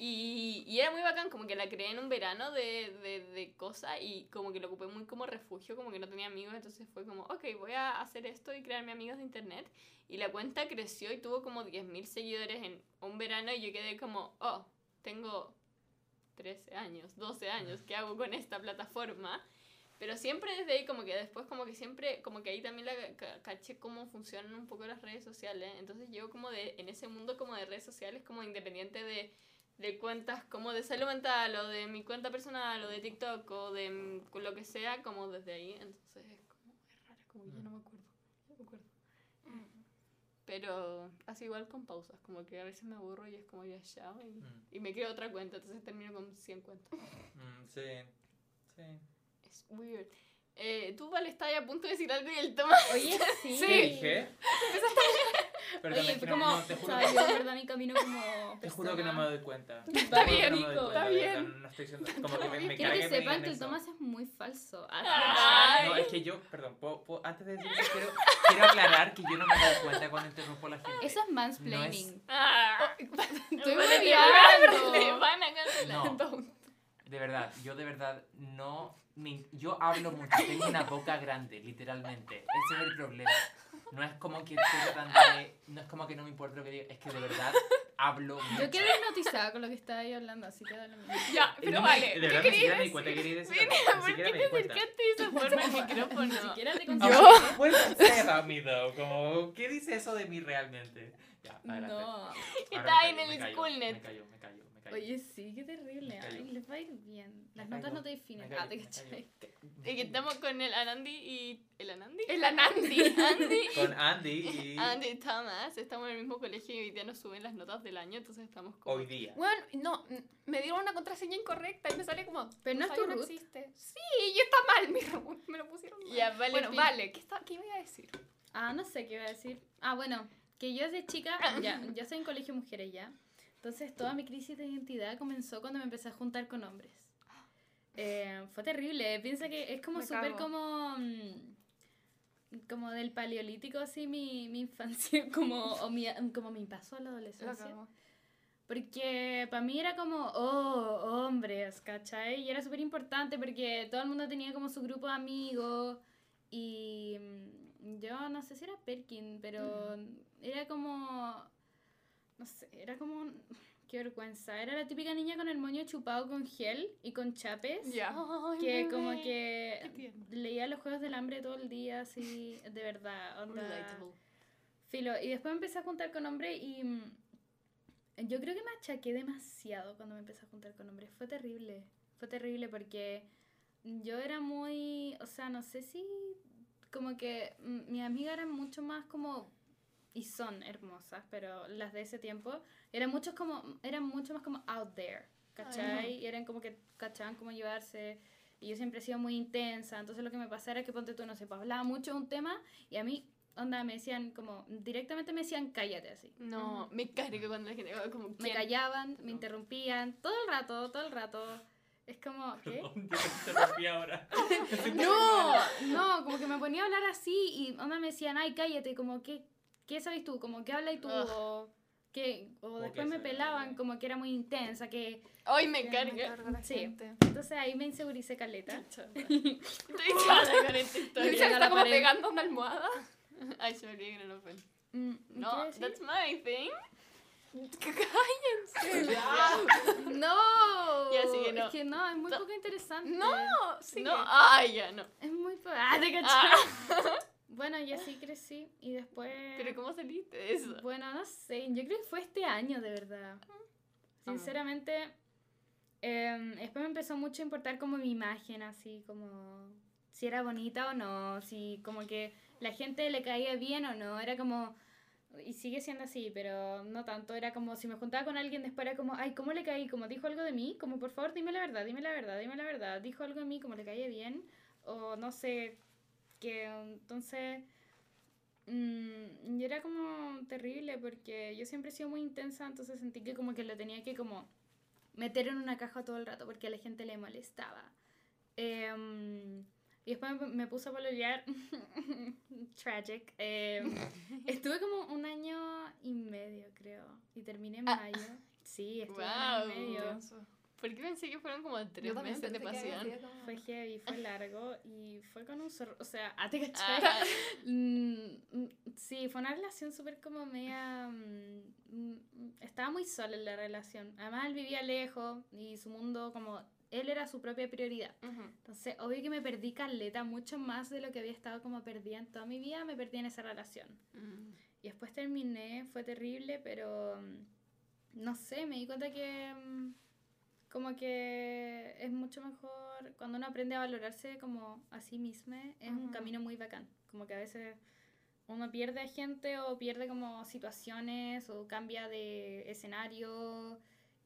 Y, y era muy bacán, como que la creé en un verano de, de, de cosas y como que lo ocupé muy como refugio, como que no tenía amigos, entonces fue como, ok, voy a hacer esto y crearme amigos de internet. Y la cuenta creció y tuvo como 10.000 seguidores en un verano y yo quedé como, oh, tengo 13 años, 12 años, ¿qué hago con esta plataforma? Pero siempre desde ahí, como que después, como que siempre, como que ahí también la ca- caché cómo funcionan un poco las redes sociales. Entonces yo como de, en ese mundo como de redes sociales, como independiente de, de cuentas como de salud mental o de mi cuenta personal o de TikTok o de mm, lo que sea, como desde ahí. Entonces es como, es raro, como que yo no me acuerdo. no me acuerdo. Pero así igual con pausas, como que a veces me aburro y es como ya ya y, Mm. y me creo otra cuenta, entonces termino con 100 cuentas. Mm, sí, sí. Es weird. Eh, tú, Vale, estás a punto de decir algo y el Tomás. Oye, sí. ¿Qué dije? Perdón, Oye, es que no- como, no, te juro, sea, yo verdad mi camino como te juro que no me doy cuenta. Está bien, no Nico, cuenta, está bien. No estoy diciendo, como que me, me Quiero que me sepan que el. Tomás es muy falso. Ay. No, es que yo, perdón, puedo- puedo- antes de decir eso, quiero, quiero aclarar que yo no me doy cuenta cuando interrumpo a la gente. Eso es mansplaining. Ah, Estoy Vale, hueveando. Le van a cancelar. No. De verdad, yo de verdad no. me- yo hablo mucho, tengo una boca grande, literalmente. Ese es el problema. No es como que de. No es como que no me importa lo que diga, es que de verdad hablo mucho. Yo quedé hipnotizada con lo que estaba ahí hablando, así que dale mismo. Ya, pero no me- vale. de ¿Qué verdad ni siquiera me di decir? cuenta que quería decir Mira, ni ¿por qué me te acercaste de esa forma al micrófono? Ni siquiera te Yo, me though? Como, ¿qué dice eso de mí realmente? Ya, adelante. No. Ahora Está me callo, en el me Schoolnet. Me me callo, me callo. Oye, sí, qué terrible. Ay, les va a ir bien. Las Me notas no te definen. Ah, te cachai. Que estamos con el Anandi y... ¿El Anandi? El Anandi. Andy Con Andy y Andy y Thomas. Estamos en el mismo colegio y hoy día nos suben las notas del año, entonces estamos como... hoy día. Bueno, no, me dieron una contraseña incorrecta y me sale como. Pero no es tu root. existe. Sí, y está mal mi root. Me lo pusieron mal. Ya, vale. bueno, vale. ¿Qué, está, ¿Qué iba a decir? Ah, no sé qué iba a decir. Ah, bueno, que yo desde chica, ya, ya soy en colegio mujeres ya. Entonces toda mi crisis de identidad comenzó cuando me empecé a juntar con hombres. Eh, fue terrible. Piensa que es como súper como... mm, Como del paleolítico, así, mi, mi infancia, como, o mi, como mi paso a la adolescencia. Porque para mí era como, oh, hombres, ¿cachai? Y era súper importante porque todo el mundo tenía como su grupo de amigos y mm, yo no sé si era Perkin, pero era como, no sé, era como, qué vergüenza. Era la típica niña con el moño chupado con gel y con chapes. Ya. Que como que leía los Juegos del Hambre todo el día, así, de verdad. onda. Relatable. Filo, y después me empecé a juntar con hombres y mm, yo creo que me achaqué demasiado cuando me empecé a juntar con hombres. Fue terrible, fue terrible porque yo era muy, o sea, no sé si como que mm, mis amigas eran mucho más como y son hermosas, pero las de ese tiempo eran muchos como eran mucho más como out there, ¿cachai? Y eran como que cachaban cómo llevarse. Y yo siempre he sido muy intensa. Entonces lo que me pasaba era que ponte tú, no sé, pues hablaba mucho de un tema y a mí, onda, me decían como, directamente me decían cállate así. No, me cargo cuando la gente como Me ¿quién? callaban, me interrumpían, todo el rato, todo el rato. Es como, ¿qué? Te interrumpí ahora. No, no, como que me ponía a hablar así y onda me decían, ay, cállate, como, ¿qué, qué sabes tú? Como, ¿qué hablas tú? Ugh. O, que, o ¿Cómo después que me pelaban, como que era muy intensa, que... Ay, me carga. Me Sí. gente. Entonces ahí me inseguricé caleta. Estoy chata con esta Y historia. se Llega a está como pared. pegando una almohada. Ay, se me olvidó que no lo fue. Mm, ¿qué No, that's my thing. ¡Cállense! No, Ya, sí que no. es que no, es muy poco interesante. No, sí. No, ay, ya no. Es muy poco... Ah, te caché. Ah, Bueno, y así crecí y después... pero ¿cómo saliste de eso? Bueno, no sé, yo creo que fue este año de verdad. Sinceramente, em, después me empezó mucho a importar como mi imagen, así como si era bonita o no, si como que la gente le caía bien o no, era como, y sigue siendo así, pero no tanto, era como si me juntaba con alguien después era como, ay, ¿cómo le caí? Como dijo algo de mí, como por favor dime la verdad, dime la verdad, dime la verdad, dijo algo de mí, como le caía bien, o no sé, que entonces... Mm, y era como terrible porque yo siempre he sido muy intensa, entonces sentí que como que lo tenía que como meter en una caja todo el rato porque a la gente le molestaba. Em, y después me, puse a pololear. Tragic. Em, estuve como un año y medio, creo. Y terminé en mayo. Sí, estuve un año y medio. ¿Por qué pensé que fueron como tres meses de pasión? como- Fue heavy, fue largo y fue con un zorro. O sea, ah, te cachai. Ah, Mm, mm, sí, fue una relación súper como media... mm, estaba muy sola en la relación. Además, él vivía lejos y su mundo como... Él era su propia prioridad. ujú. Entonces, obvio que me perdí caleta, mucho más de lo que había estado como perdida en toda mi vida, me perdí en esa relación. Mm. Y después terminé, fue terrible, pero no sé, me di cuenta que como que es mucho mejor cuando uno aprende a valorarse como a sí mismo, es un camino muy bacán. Como que a veces uno pierde a gente o pierde como situaciones o cambia de escenario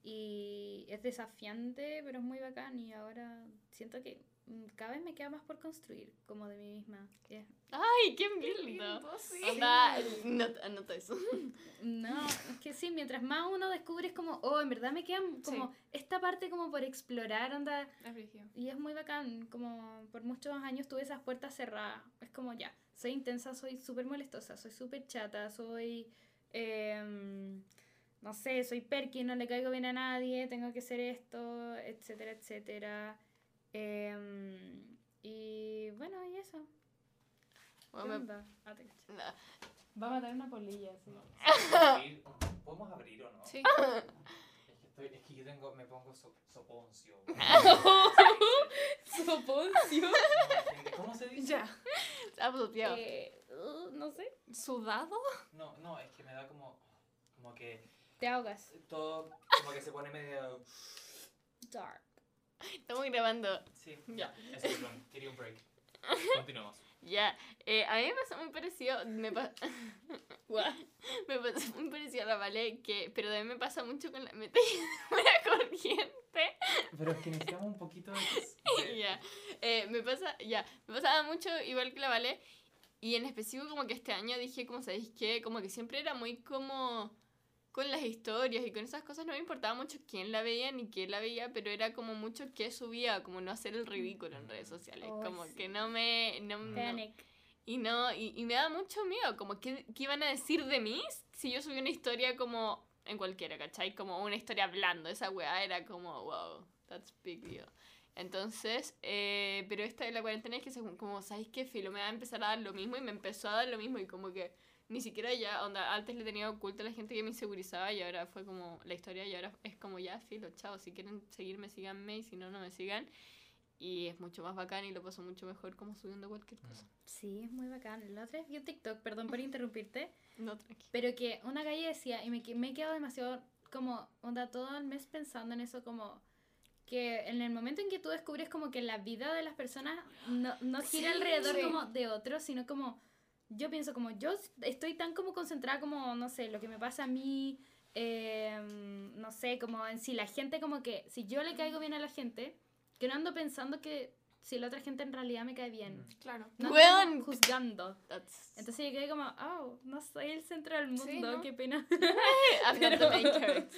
y es desafiante, pero es muy bacán y ahora siento que mm, cada vez me queda más por construir como de mí misma. es- Ay, qué Qué lindo. lindo, sí. Onda, nota, anota eso. No, es que sí, mientras más uno descubre es como, oh, en verdad me queda como esta parte como por explorar, onda, y es muy bacán, como por muchos años tuve esas puertas cerradas, es como ya, soy intensa, soy súper molestosa, soy súper chata, soy, em, no sé, soy perky, no le caigo bien a nadie, tengo que hacer esto, etcétera, etcétera. Em, y bueno, y eso. ¿Qué Bueno, me- onda? Ah, te caché. no. Va a matar una polilla, sí. Abrir- ¿Podemos abrir o no? Sí. Es que, estoy, es que yo tengo, me pongo so, soponcio. Soponcio. ¿Cómo se dice? Ya. Bloqueado. Eh, uh, no sé. ¿Sudado? No, no, es que me da como, como que Te ahogas. todo, como que se pone medio... Dark. Estamos grabando. Sí, Ya. quería un break. Continuamos. Ya. Eh, a mí me pasó muy parecido. Me, pa- me pasó muy parecido a la Vale, que, pero también me pasa mucho con la meta la corriente. Pero es que necesitamos un poquito de... Ya. Eh, me pasa, ya. Me pasaba mucho igual que la Vale. Y en específico, como que este año dije, como sabéis qué, como que siempre era muy como con las historias y con esas cosas no me importaba mucho quién la veía ni quién la veía, pero era como mucho qué subía, como no hacer el ridículo en redes sociales, Oh, como sí. que no me... No, no- y no, y, y me da mucho miedo, como ¿qué, qué iban a decir de mí si yo subí una historia como en cualquiera, ¿cachai? Como una historia hablando, esa weá era como, wow, that's big deal. Entonces, eh, pero esta de la cuarentena es que como, ¿sabéis qué? Filo, me va a empezar a dar lo mismo y me empezó a dar lo mismo y como que ni siquiera ya, onda, antes le tenía oculto a la gente que me insegurizaba y ahora fue como la historia y ahora es como ya, filo, chao, si quieren seguirme, síganme y si no, no me sigan. Y es mucho más bacán y lo paso mucho mejor como subiendo cualquier cosa. Sí, es muy bacán. La otra vez vi un TikTok, perdón por interrumpirte, No, tranqui. pero que una calle decía, y me, me he quedado demasiado como, onda, todo el mes pensando en eso, como que en el momento en que tú descubres como que la vida de las personas no, no gira Sí. alrededor Sí. como de otros, sino como, yo pienso como, yo estoy tan como concentrada como, no sé, lo que me pasa a mí, em, no sé, como en si la gente como que, si yo le caigo bien a la gente, que no ando pensando que si la otra gente en realidad me cae bien. Claro. No como juzgando. That's Entonces yo quedé como, oh, no soy el centro del mundo, Sí, ¿no? qué pena. I'm not the main character.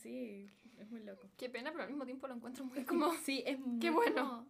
sí, es muy loco. Qué pena, pero al mismo tiempo lo encuentro muy como... Sí, es muy Qué bueno.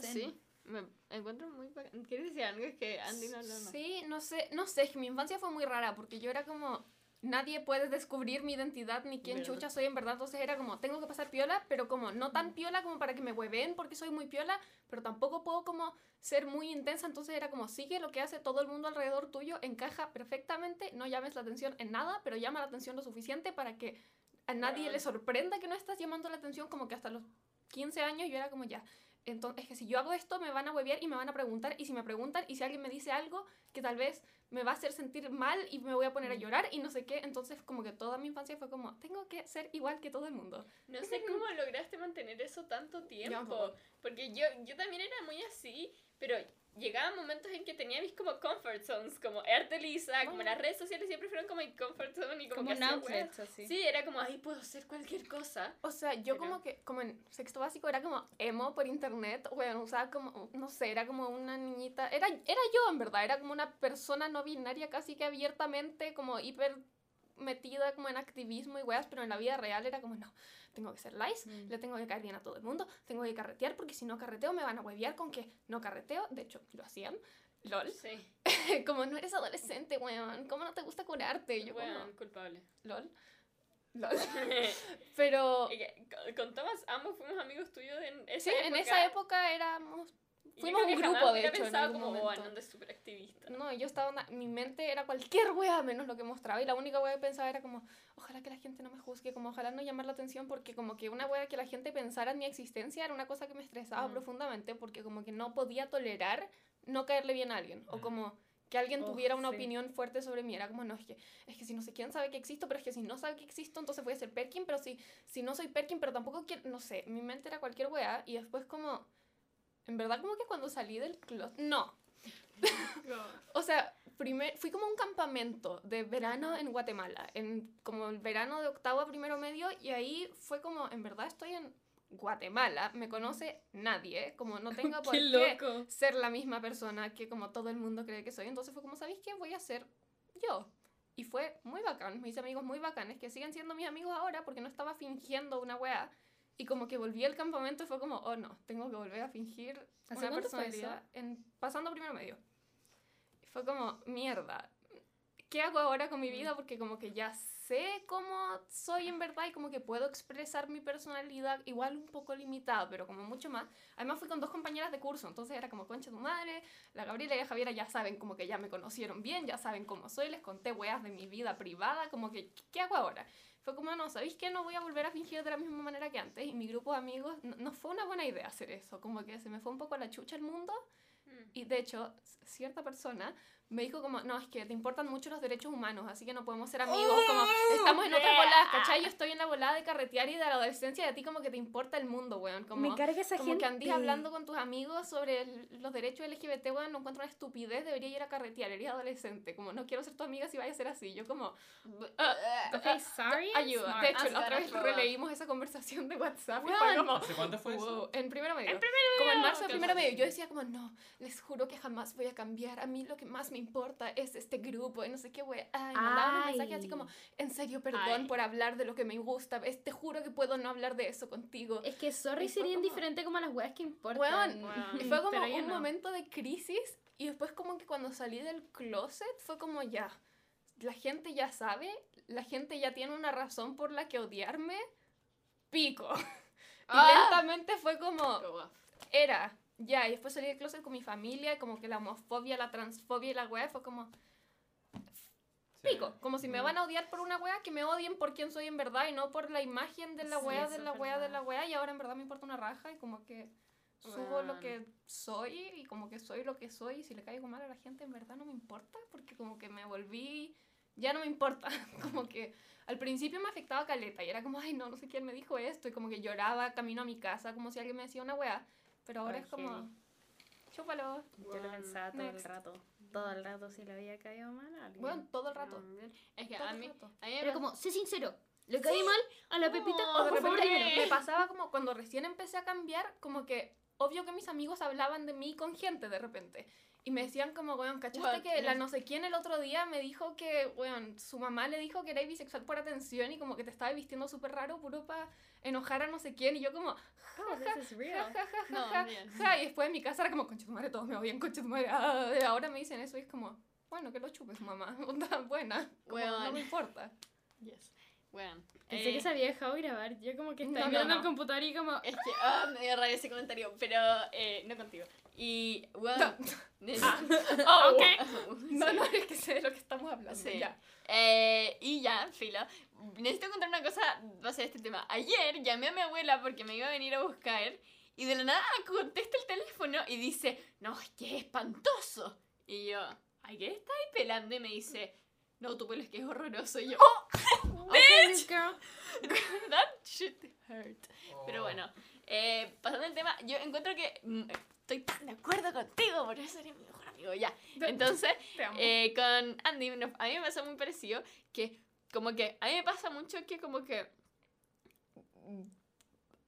Zen. sí. Me encuentro muy. ¿Quieres decir algo? Es que Andy no habló nada. Sí, no sé, no sé, es que mi infancia fue muy rara porque yo era como nadie puede descubrir mi identidad ni quién Verdad. chucha soy en verdad, entonces era como tengo que pasar piola, pero como no tan piola como para que me hueven porque soy muy piola, pero tampoco puedo como ser muy intensa, entonces era como sigue lo que hace todo el mundo alrededor tuyo, encaja perfectamente, no llames la atención en nada, pero llama la atención lo suficiente para que a nadie le sorprenda que no estás llamando la atención como que hasta los 15 años yo era como ya, entonces, es que si yo hago esto, me van a huevear y me van a preguntar. Y si me preguntan, y si alguien me dice algo que tal vez me va a hacer sentir mal y me voy a poner a llorar y no sé qué. Entonces, como que toda mi infancia fue como, tengo que ser igual que todo el mundo. No sé cómo lograste mantener eso tanto tiempo. Porque yo, yo también era muy así, pero llegaban momentos en que tenía mis como comfort zones, como Arte Lisa, como las redes sociales siempre fueron como mi comfort zone y como, Como que un hacía outlet, weas. así. Sí, era como, ahí puedo hacer cualquier cosa. O sea, yo Pero- como que, como en sexto básico, era como emo por internet. Bueno, usaba como, no sé, era como una niñita. Era, era yo, en verdad. Era como una persona no binaria casi que abiertamente, como hiper metida como en activismo y weas, pero en la vida real era como, no, tengo que ser nice, Mm. le tengo que caer bien a todo el mundo, tengo que carretear porque si no carreteo me van a huevear con que no carreteo. De hecho, lo hacían. LOL. Sí, como no eres adolescente, weón. ¿Cómo no te gusta curarte? Yo bueno, como, culpable. LOL. LOL. Pero con- Thomas ambos fuimos amigos tuyos en esa sí, época. en esa época éramos fuimos un grupo, jamás de hecho, pensado algún como, oh, momento. Ananda es súper activista. No, yo estaba, onda- mi mente era cualquier wea menos lo que mostraba y la única wea que pensaba era como, ojalá que la gente no me juzgue, como ojalá no llamar la atención porque como que una wea que la gente pensara en mi existencia era una cosa que me estresaba Mm. profundamente porque como que no podía tolerar no caerle bien a alguien o como que alguien Oh, tuviera una sí. opinión fuerte sobre mí, era como, no, es que, es que si no sé quién sabe que existo, pero es que si no sabe que existo, entonces voy a ser Perkin, pero si, si no soy Perkin, pero tampoco quiero, no sé, mi mente era cualquier wea y después como, en verdad como que cuando salí del closet, no, o sea, primer, fui como a un campamento de verano en Guatemala, en como el verano de octavo a primero medio, y ahí fue como, en verdad estoy en Guatemala, me conoce nadie, como no tengo por Qué loco. ser la misma persona que como todo el mundo cree que soy. Entonces fue como, ¿sabéis qué? Voy a ser yo. Y fue muy bacán, mis amigos muy bacanes, que siguen siendo mis amigos ahora porque no estaba fingiendo una weá. Y como que volví al campamento fue como, oh no, tengo que volver a fingir ¿Hace una personalidad en, pasando primero medio. Y fue como, mierda, ¿qué hago ahora con mi vida? Porque como que ya sé cómo soy en verdad y como que puedo expresar mi personalidad igual un poco limitada, pero como mucho más. Además fui con dos compañeras de curso, entonces era como concha tu madre, la Gabriela y la Javiera ya saben como que ya me conocieron bien, ya saben cómo soy, les conté weas de mi vida privada, como que, ¿qué hago ahora? Fue como, no, ¿sabéis qué? No voy a volver a fingir de la misma manera que antes. Y mi grupo de amigos, no, no fue una buena idea hacer eso. Como que se me fue un poco a la chucha el mundo. Mm. Y de hecho, cierta persona me dijo como, no, es que te importan mucho los derechos humanos, así que no podemos ser amigos. Como, estamos en otras voladas, ¿cachai? Yo estoy en la volada de carretear y de la adolescencia y a ti como que te importa el mundo, weón. Como, me carga esa como gente. que andís hablando con tus amigos sobre el- los derechos LGBT, weón, no encuentro una estupidez, debería ir a carretear, eres adolescente, como no quiero ser tu amiga si vayas a ser así. Yo como, ah, Ok, sorry. and ayuda. smart. De hecho, I'm la otra vez releímos esa conversación de WhatsApp y fue Weón. como, ¿Hace cuánto fue eso? wow, en primero medio. En primero Como en medio, marzo de primero medio. Yo decía como, no, les juro que jamás voy a cambiar. A mí lo que más me importa es este grupo y no sé qué, güey. Ay, mandaban un mensaje así como, en serio, perdón Ay. por hablar de lo que me gusta. Es- te juro que puedo no hablar de eso contigo. Es que sorry sería como- indiferente como a las weas que importan. Weón, Weón. Y fue como un no. momento de crisis y después como que cuando salí del closet fue como ya, la gente ya sabe, la gente ya tiene una razón por la que odiarme, pico. Y Ah. lentamente fue como, era, ya, y después salí del closet con mi familia, y como que la homofobia, la transfobia y la weá fue como, Sí. pico, como si me van a odiar por una weá, que me odien por quién soy en verdad y no por la imagen de la Sí, weá, de la weá, de la weá, y ahora en verdad me importa una raja y como que subo lo Weón. que soy y como que soy lo que soy y si le caigo mal a la gente en verdad no me importa porque como que me volví, ya no me importa, como que al principio me afectaba caleta y era como, ay no, no sé quién me dijo esto y como que lloraba camino a mi casa como si alguien me decía una weá, pero ahora Ay, es como, heavy. chúpalo. Yo lo pensaba todo el Next. rato. todo el rato si le había caído mal a alguien. Bueno, todo el rato. Es que todo a el mí, a mí me Era como, sé sincero, le caí mal a la Pepita. No, O de favor, repente me pasaba como cuando recién empecé a cambiar, como que obvio que mis amigos hablaban de mí con gente de repente. Y me decían como, weón, ¿cachaste What? que la No. no sé quién el otro día me dijo que, weón, su mamá le dijo que era bisexual por atención y como que te estaba vistiendo súper raro puro para enojar a no sé quién? Y yo como, Oh, ja, real. ja, ja, ja, No, ja, bien. ja. Y después en mi casa era como, concha tu madre, todos me odian, concha tu madre. ah". Ahora me dicen eso y es como, bueno, que lo chupe su mamá. Onda buena. Como, no me importa. Yes. Bueno. Pensé eh, que se había dejado grabar. Yo como que No, estaba no, mirando no. el computador y como... Es que, ah, me dio rabia ese comentario, pero eh, no contigo. Y, bueno, Ah, ok. Sí. No, no, es que sé de lo que estamos hablando. Sí. Ya. Eh, y ya, filo. Necesito contar una cosa base a este tema. Ayer llamé a mi abuela porque me iba a venir a buscar y de la nada contesta el teléfono y dice, no, es que es espantoso. Y yo, ¿a qué estáis pelando? Y me dice, no, tu pelo es que es horroroso. Y yo, Okay, this girl. that shit hurt. Oh. Pero bueno, eh, pasando el tema, yo encuentro que mm, estoy tan de acuerdo contigo, por eso eres mi mejor amigo, ya. Entonces, eh, con Andy, a mí me pasa muy parecido que como que a mí me pasa mucho que como que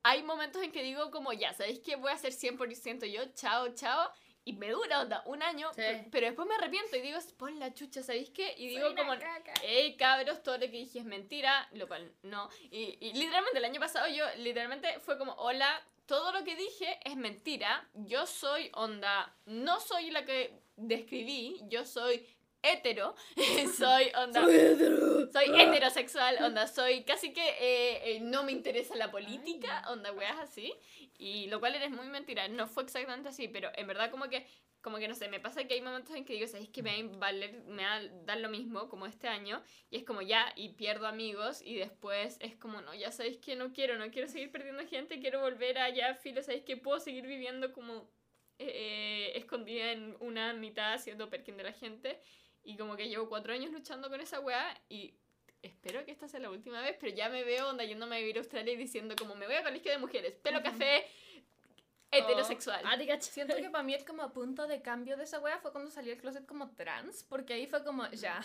hay momentos en que digo como ya, ¿sabéis que voy a hacer 100% yo? Chao, chao. Y me dura onda, un año, Sí. pero después me arrepiento y digo, pon la chucha, ¿sabéis qué? Y digo Soy como, hey cabros, todo lo que dije es mentira, lo cual no. Y, y literalmente el año pasado yo literalmente fue como, hola, todo lo que dije es mentira, yo soy onda, no soy la que describí, yo soy hetero, soy onda, soy heterosexual, onda, soy casi que eh, eh, no me interesa la política, onda, weas así, y lo cual eres muy mentira, no fue exactamente así, pero en verdad como que, como que no sé, me pasa que hay momentos en que digo, ¿sabéis que me va a valer, me va a dar lo mismo como este año? Y es como ya, y pierdo amigos, y después es como, no, ya sabéis que no quiero, no quiero seguir perdiendo gente, quiero volver allá, filo, ¿sabéis que puedo seguir viviendo como eh, escondida en una mitad siendo perkin de la gente? Y como que llevo cuatro años luchando con esa weá y espero que esta sea la última vez, pero ya me veo onda yéndome a vivir a Australia y diciendo como me voy a colegio de mujeres, pelo café, heterosexual. Ah, te cacho. Siento que para mí el como punto de cambio de esa wea fue cuando salió el closet como trans, porque ahí fue como ya,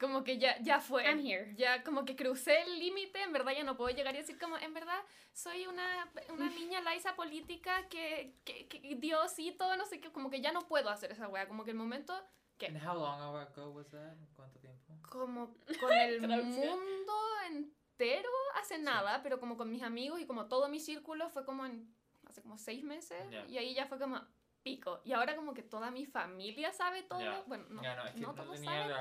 como que ya, ya fue. I'm here. Ya como que crucé el límite, en verdad ya no puedo llegar y decir como, en verdad soy una, una niña laisa política que, que, que Diosito, no sé qué, como que ya no puedo hacer esa wea, como que el momento, ¿Qué? And how long ago was that? ¿Cuánto tiempo? como con el mundo entero hace nada, pero como con mis amigos y como todo mi círculo fue como en, hace como seis meses Ya. y ahí ya fue como pico. Y ahora como que toda mi familia sabe todo, Ya. bueno, no, ya no, es que no no, todos saben,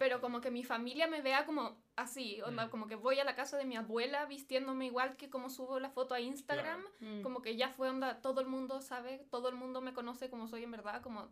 pero que- como que mi familia me vea como así, onda, Mm. como que voy a la casa de mi abuela vistiéndome igual que como subo la foto a Instagram, Mm. como que ya fue onda, todo el mundo sabe, todo el mundo me conoce como soy en verdad, como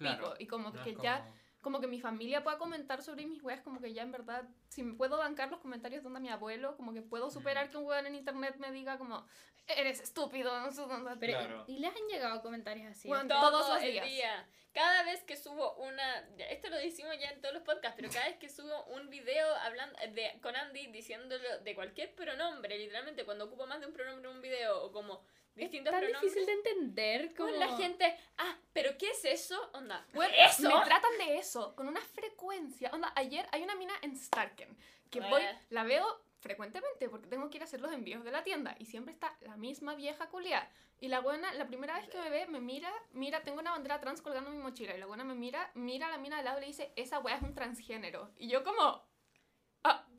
Claro. pico. Y como no que como- ya como que mi familia pueda comentar sobre mis weas, como que ya en verdad, si me puedo bancar los comentarios de onda mi abuelo, como que puedo superar que un weón en internet me diga como, eres estúpido, no sé dónde. Pero, Claro. ¿y les han llegado comentarios así? Bueno, Todo todos los el días. día. Cada vez que subo una. Esto lo decimos ya en todos los podcasts, pero cada vez que subo un video hablando de, con Andy diciéndolo de cualquier pronombre, literalmente cuando ocupo más de un pronombre en un video o como es distintos tan pronombres. difícil de entender como... La gente, ah, pero ¿qué es eso? Onda, Weón, ¿eso? Me tratan de eso, con una frecuencia. Onda, ayer hay una mina en Starken, que voy, la veo frecuentemente porque tengo que ir a hacer los envíos de la tienda y siempre está la misma vieja culia. Y la buena, la primera vez que me ve, me mira, mira, tengo una bandera trans colgando en mi mochila y la buena me mira, mira a la mina al lado y le dice, esa wea es un transgénero. Y yo como,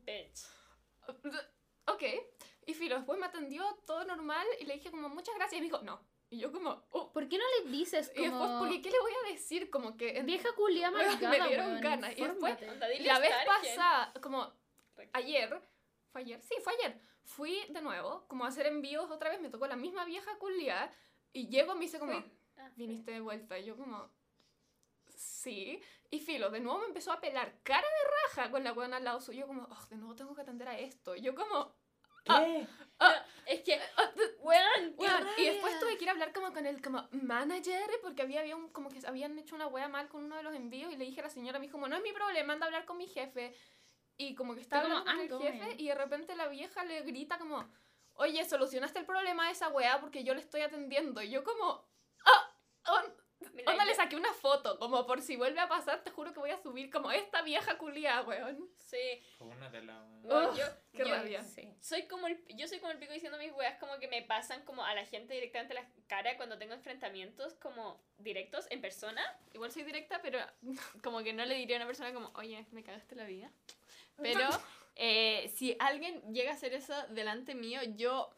Bitch. ok. Y Filo, después me atendió todo normal y le dije como, muchas gracias. Y me dijo, no. Y yo como, oh. ¿Por qué no le dices Y después, como... porque ¿qué le voy a decir? Como que... Vieja culia me dieron weón, ganas. Y después- La vez pasada, como ayer, ¿fue ayer? Sí, fue ayer. Fui de nuevo, como a hacer envíos otra vez, me tocó la misma vieja culia y llego y me dice como, Fui- ah, viniste de vuelta. Y yo como, sí. Y Filo, de nuevo me empezó a pelar cara de raja con la buena al lado suyo, como, oh, de nuevo tengo que atender a esto. Y yo como, ¿Qué? Es que, weón, qué Weón, y después tuve que ir a hablar como con el como manager porque había, había un, como que habían hecho una wea mal con uno de los envíos y le dije a la señora, me dijo como no es mi problema, anda a hablar con mi jefe y como que estaba como, con "Ah, el jefe tome". y de repente la vieja le grita como oye, solucionaste el problema de esa wea porque yo le estoy atendiendo y yo como ah, ah, Mira, onda, le yo- saqué una foto, como por si vuelve a pasar, te juro que voy a subir como esta vieja culia, weón. Sí, Una de bueno, Ugh, yo, qué yo- rabia. Sí. soy como el, yo soy como el pico diciendo mis weas como que me pasan como a la gente directamente la cara cuando tengo enfrentamientos como directos en persona. Igual soy directa, pero como que no le diría a una persona como, oye, me cagaste la vida. Pero eh, si alguien llega a hacer eso delante mío, yo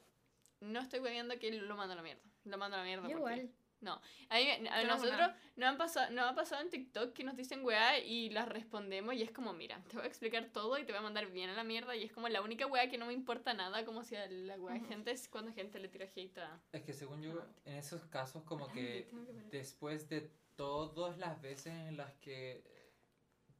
no estoy hueviando que lo mando a la mierda. Lo mando a la mierda. Yo porque- A, mí, a no hago nosotros nos, han pasado, nos ha pasado en TikTok que nos dicen weá y las respondemos y es como, mira, te voy a explicar todo y te voy a mandar bien a la mierda y es como la única weá que no me importa nada, como si a la weá de gente es cuando gente le tira hate a... Es que según yo, en esos casos, como que después de todas las veces en las que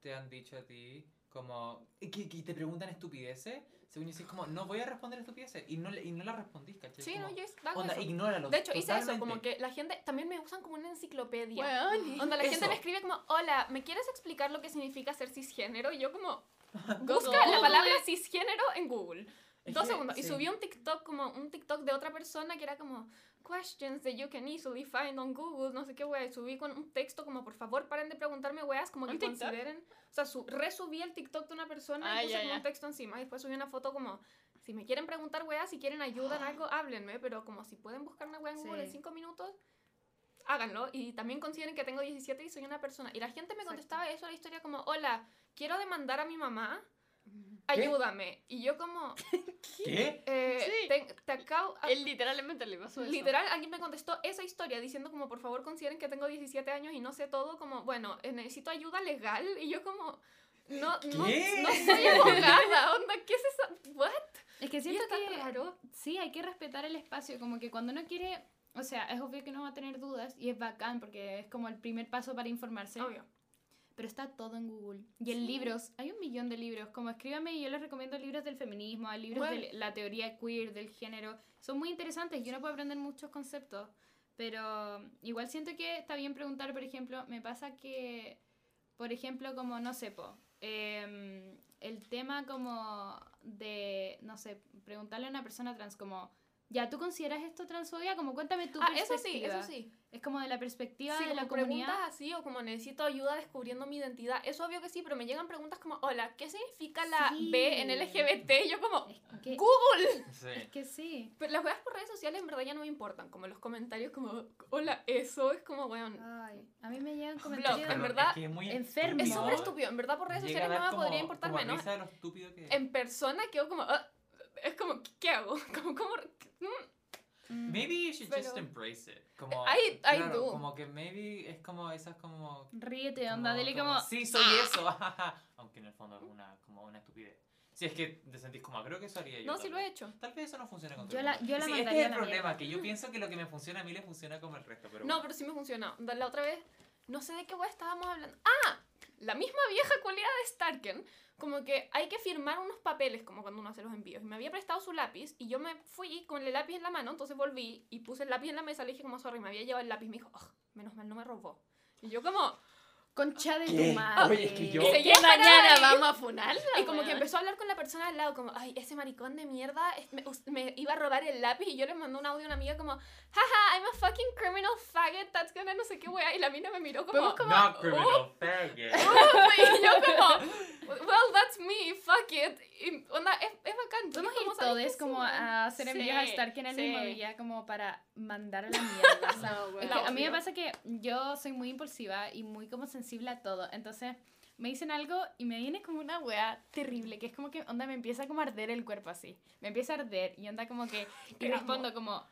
te han dicho a ti, como, que, que te preguntan estupideces, según yo, sí es como, no voy a responder estupideces, y no, y no la respondís, ¿cachai? Sí, Como, no, yo Onda, ignóralo. De hecho, hice eso, totalmente. como que la gente también me usan como una enciclopedia. Weón. Onda, la gente Eso. me escribe como, hola, ¿me quieres explicar lo que significa ser cisgénero? Y yo como, busca la palabra cisgénero en Google. Es Dos que, segundos. Y subí un TikTok como un TikTok de otra persona que era como questions that you can easily find on Google, no sé qué wea. Y subí con un texto como por favor paren de preguntarme weas, como que consideren. O sea, su, resubí el TikTok de una persona Ah, y puse ya, como un texto encima. Y después subí una foto como si me quieren preguntar weas, si quieren ayuda en algo, háblenme. Pero como si pueden buscar una wea en Google en. 5 minutos, háganlo. Y también consideren que tengo 17 y soy una persona. Y la gente me Exacto. contestaba eso a la historia como, hola, quiero demandar a mi mamá. Ayúdame. Y yo como, ¿Qué? eh, Sí. te, te acabo... a- Él literalmente le pasó eso. Literal, alguien me contestó esa historia diciendo como, por favor, consideren que tengo 17 años y no sé todo, como, bueno, eh, necesito ayuda legal. Y yo como, no, no, ¿Qué? no soy abogada, onda, ¿qué es esa? ¿What? Es que siento que raro. sí, hay que respetar el espacio, como que cuando uno quiere, o sea, es obvio que no va a tener dudas y es bacán porque es como el primer paso para informarse, Obvio. Pero está todo en Google. Y en libros, hay un millón de libros, como escríbame y yo les recomiendo libros del feminismo, libros Bueno. de la teoría queer, del género, son muy interesantes y uno puede aprender muchos conceptos, pero igual siento que está bien preguntar, por ejemplo, me pasa que, por ejemplo, como, no sé, po, em, el tema como de, no sé, preguntarle a una persona trans como, ya, ¿tú consideras esto transfobia? Como cuéntame tu Ah, eso sí, perspectiva. eso sí. Es como de la perspectiva Sí, de la como comunidad. preguntas así o como necesito ayuda descubriendo mi identidad. Es obvio que sí, pero me llegan preguntas como, hola, ¿qué significa la Sí. B en LGBT? Y yo como, Es que, Google. Sí. es que sí. Pero las weas por redes sociales en verdad ya no me importan. Como los comentarios como, hola, eso es como, weón. Ay, a mí me llegan Blog, comentarios en de- Pero verdad, es que es muy enfermo. Es súper estúpido. En verdad por redes Llega sociales no me podría importar menos. risa de lo estúpido que es. En persona quedo como, "Ah", es como, ¿qué hago? Como, como, Mm. Maybe you should just Pero- embrace it. Como, I- I claro, do. Como que maybe es como esas como... Ríete, onda, dile como... Sí, soy "Ah". eso. Aunque en el fondo es una, como una estupidez. Si es que te sentís como, creo que eso haría yo. No, tal sí lo vez. he hecho. Tal vez eso no funciona con Yo todo el la- mundo. yo la sí, mandaría Este es a el la problema, mierda. que yo pienso que lo que me funciona a mí le funciona como el resto. Pero No, bueno. pero sí me funciona. Da- La otra vez, no sé de qué wea estábamos hablando. ¡Ah! La misma vieja cualidad de Starken. Como que hay que firmar unos papeles, como cuando uno hace los envíos. Y me había prestado su lápiz y yo me fui con el lápiz en la mano. Entonces volví y puse el lápiz en la mesa. Le dije, como, sorry, me había llevado el lápiz. Me dijo, "Ugh, menos mal, no me robó. Y yo, como, Concha de ¿Qué? tu madre. Oye, es que yo- que mañana vamos a funarla, Y como que empezó a hablar con la persona al lado, como, ay, ese maricón de mierda me, iba a robar el lápiz. Y yo le mandé un audio a una amiga, como, jaja, I'm a fucking criminal faggot, that's gonna no sé qué wea. Y la mina me miró como, como- Not criminal faggot. y yo como, well, that's me, fuck it. Y onda, es, es bacán. Podemos ir ¿sabes todos como Sí, a hacer Sí, envíos a Starken el sí. mismo día como para mandar a la mierda. o sea, No, es que a mí me pasa que yo soy muy impulsiva y muy como sensible a todo. Entonces me dicen algo y me viene como una wea terrible, que es como que onda me empieza como a arder el cuerpo así. Me empieza a arder y onda como que... Y respondo como...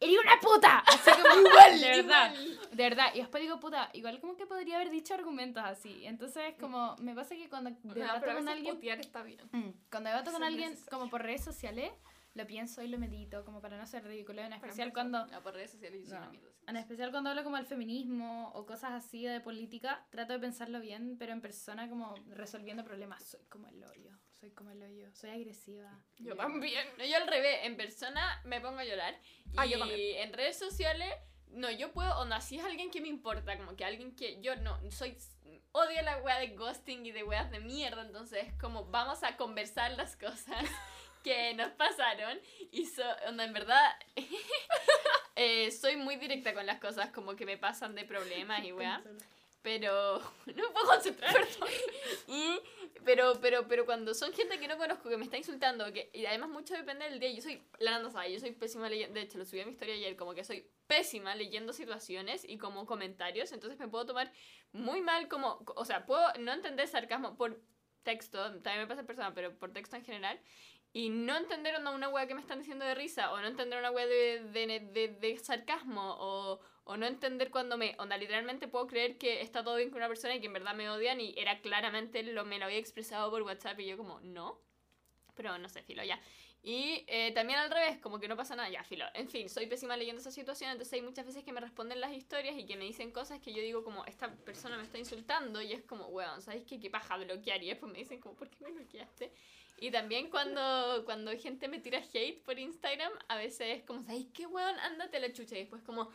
¡Eres una puta! Así como igual, de verdad. De verdad. Y después digo, puta, igual como que podría haber dicho argumentos así. Entonces como me pasa que cuando No, debato a con alguien... está bien. Mm, Cuando debato con alguien necesario. como por redes sociales, lo pienso y lo medito, como para no ser ridículo, en especial cuando, No, por redes sociales yo No. sí. en especial cuando hablo como del feminismo o cosas así de política, trato de pensarlo bien, pero en persona como resolviendo problemas, soy como el hoyo, soy como el hoyo, soy agresiva. Yo también. No, yo al revés, en persona me pongo a llorar. Y Ah, yo también. en redes sociales, no, yo puedo, o no, si es alguien que me importa, como que alguien que yo no, soy, odio la wea de ghosting y de weas de mierda, entonces es como vamos a conversar las cosas que nos pasaron y so, onda, en verdad, eh, soy muy directa con las cosas como que me pasan de problemas y weá. Pero no me puedo concentrar. y, pero, pero, pero cuando son gente que no conozco, que me está insultando, que, y además mucho depende del día, yo soy, la Nanda sabe, yo soy pésima leyendo, de hecho lo subí a mi historia ayer, como que soy pésima leyendo situaciones y como comentarios, entonces me puedo tomar muy mal como, o sea, puedo no entender sarcasmo por texto, también me pasa en persona, pero por texto en general, y no entender onda una wea que me están diciendo de risa, o no entender una wea de, de, de, de sarcasmo, o, o no entender cuando me, onda, literalmente puedo creer que está todo bien con una persona y que en verdad me odian y era claramente, lo, me lo había expresado por WhatsApp y yo como, no. Pero no sé, filo, ya. Y eh, también al revés, como que no pasa nada, ya, filo. En fin, soy pésima leyendo esa situación, entonces hay muchas veces que me responden las historias y que me dicen cosas que yo digo como, esta persona me está insultando y es como, weón, ¿sabes qué? ¿Qué paja bloquear? Y después me dicen como, ¿por qué me bloqueaste? Y también cuando, cuando gente me tira hate por Instagram, a veces es como, ¿sabes qué, weón? Ándate la chucha. Y después como,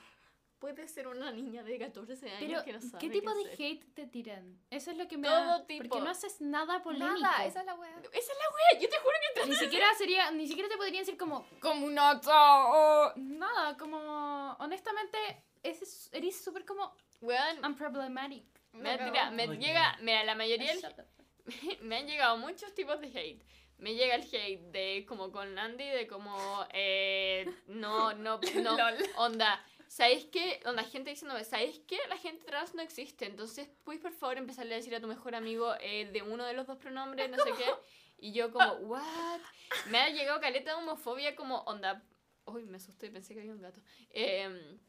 puede ser una niña de 14 años Pero, que no sabe ¿qué tipo de hacer. hate te tiran? Eso es lo que me Todo da- tipo. Porque no haces nada polémico. Nada, esa es la wea. Esa es la wea, yo te juro que Ni siquiera sería, ni siquiera te podrían decir como, como una o nada, como, honestamente, es, eres súper como Weón, unproblematic. me, tira- me Oye. llega, mira, la mayoría up. me han llegado muchos tipos de hate. Me llega el hate de como con Andy, de como eh, no, no, no, onda. ¿Sabéis qué? Onda, gente diciéndome, ¿sabéis qué? La gente trans no existe. Entonces, ¿puedes por favor empezarle a decir a tu mejor amigo eh, de uno de los dos pronombres, no sé qué? Y yo como, ¿what? Me ha llegado caleta de homofobia como, onda... Uy, me asusté, pensé que había un gato. Em,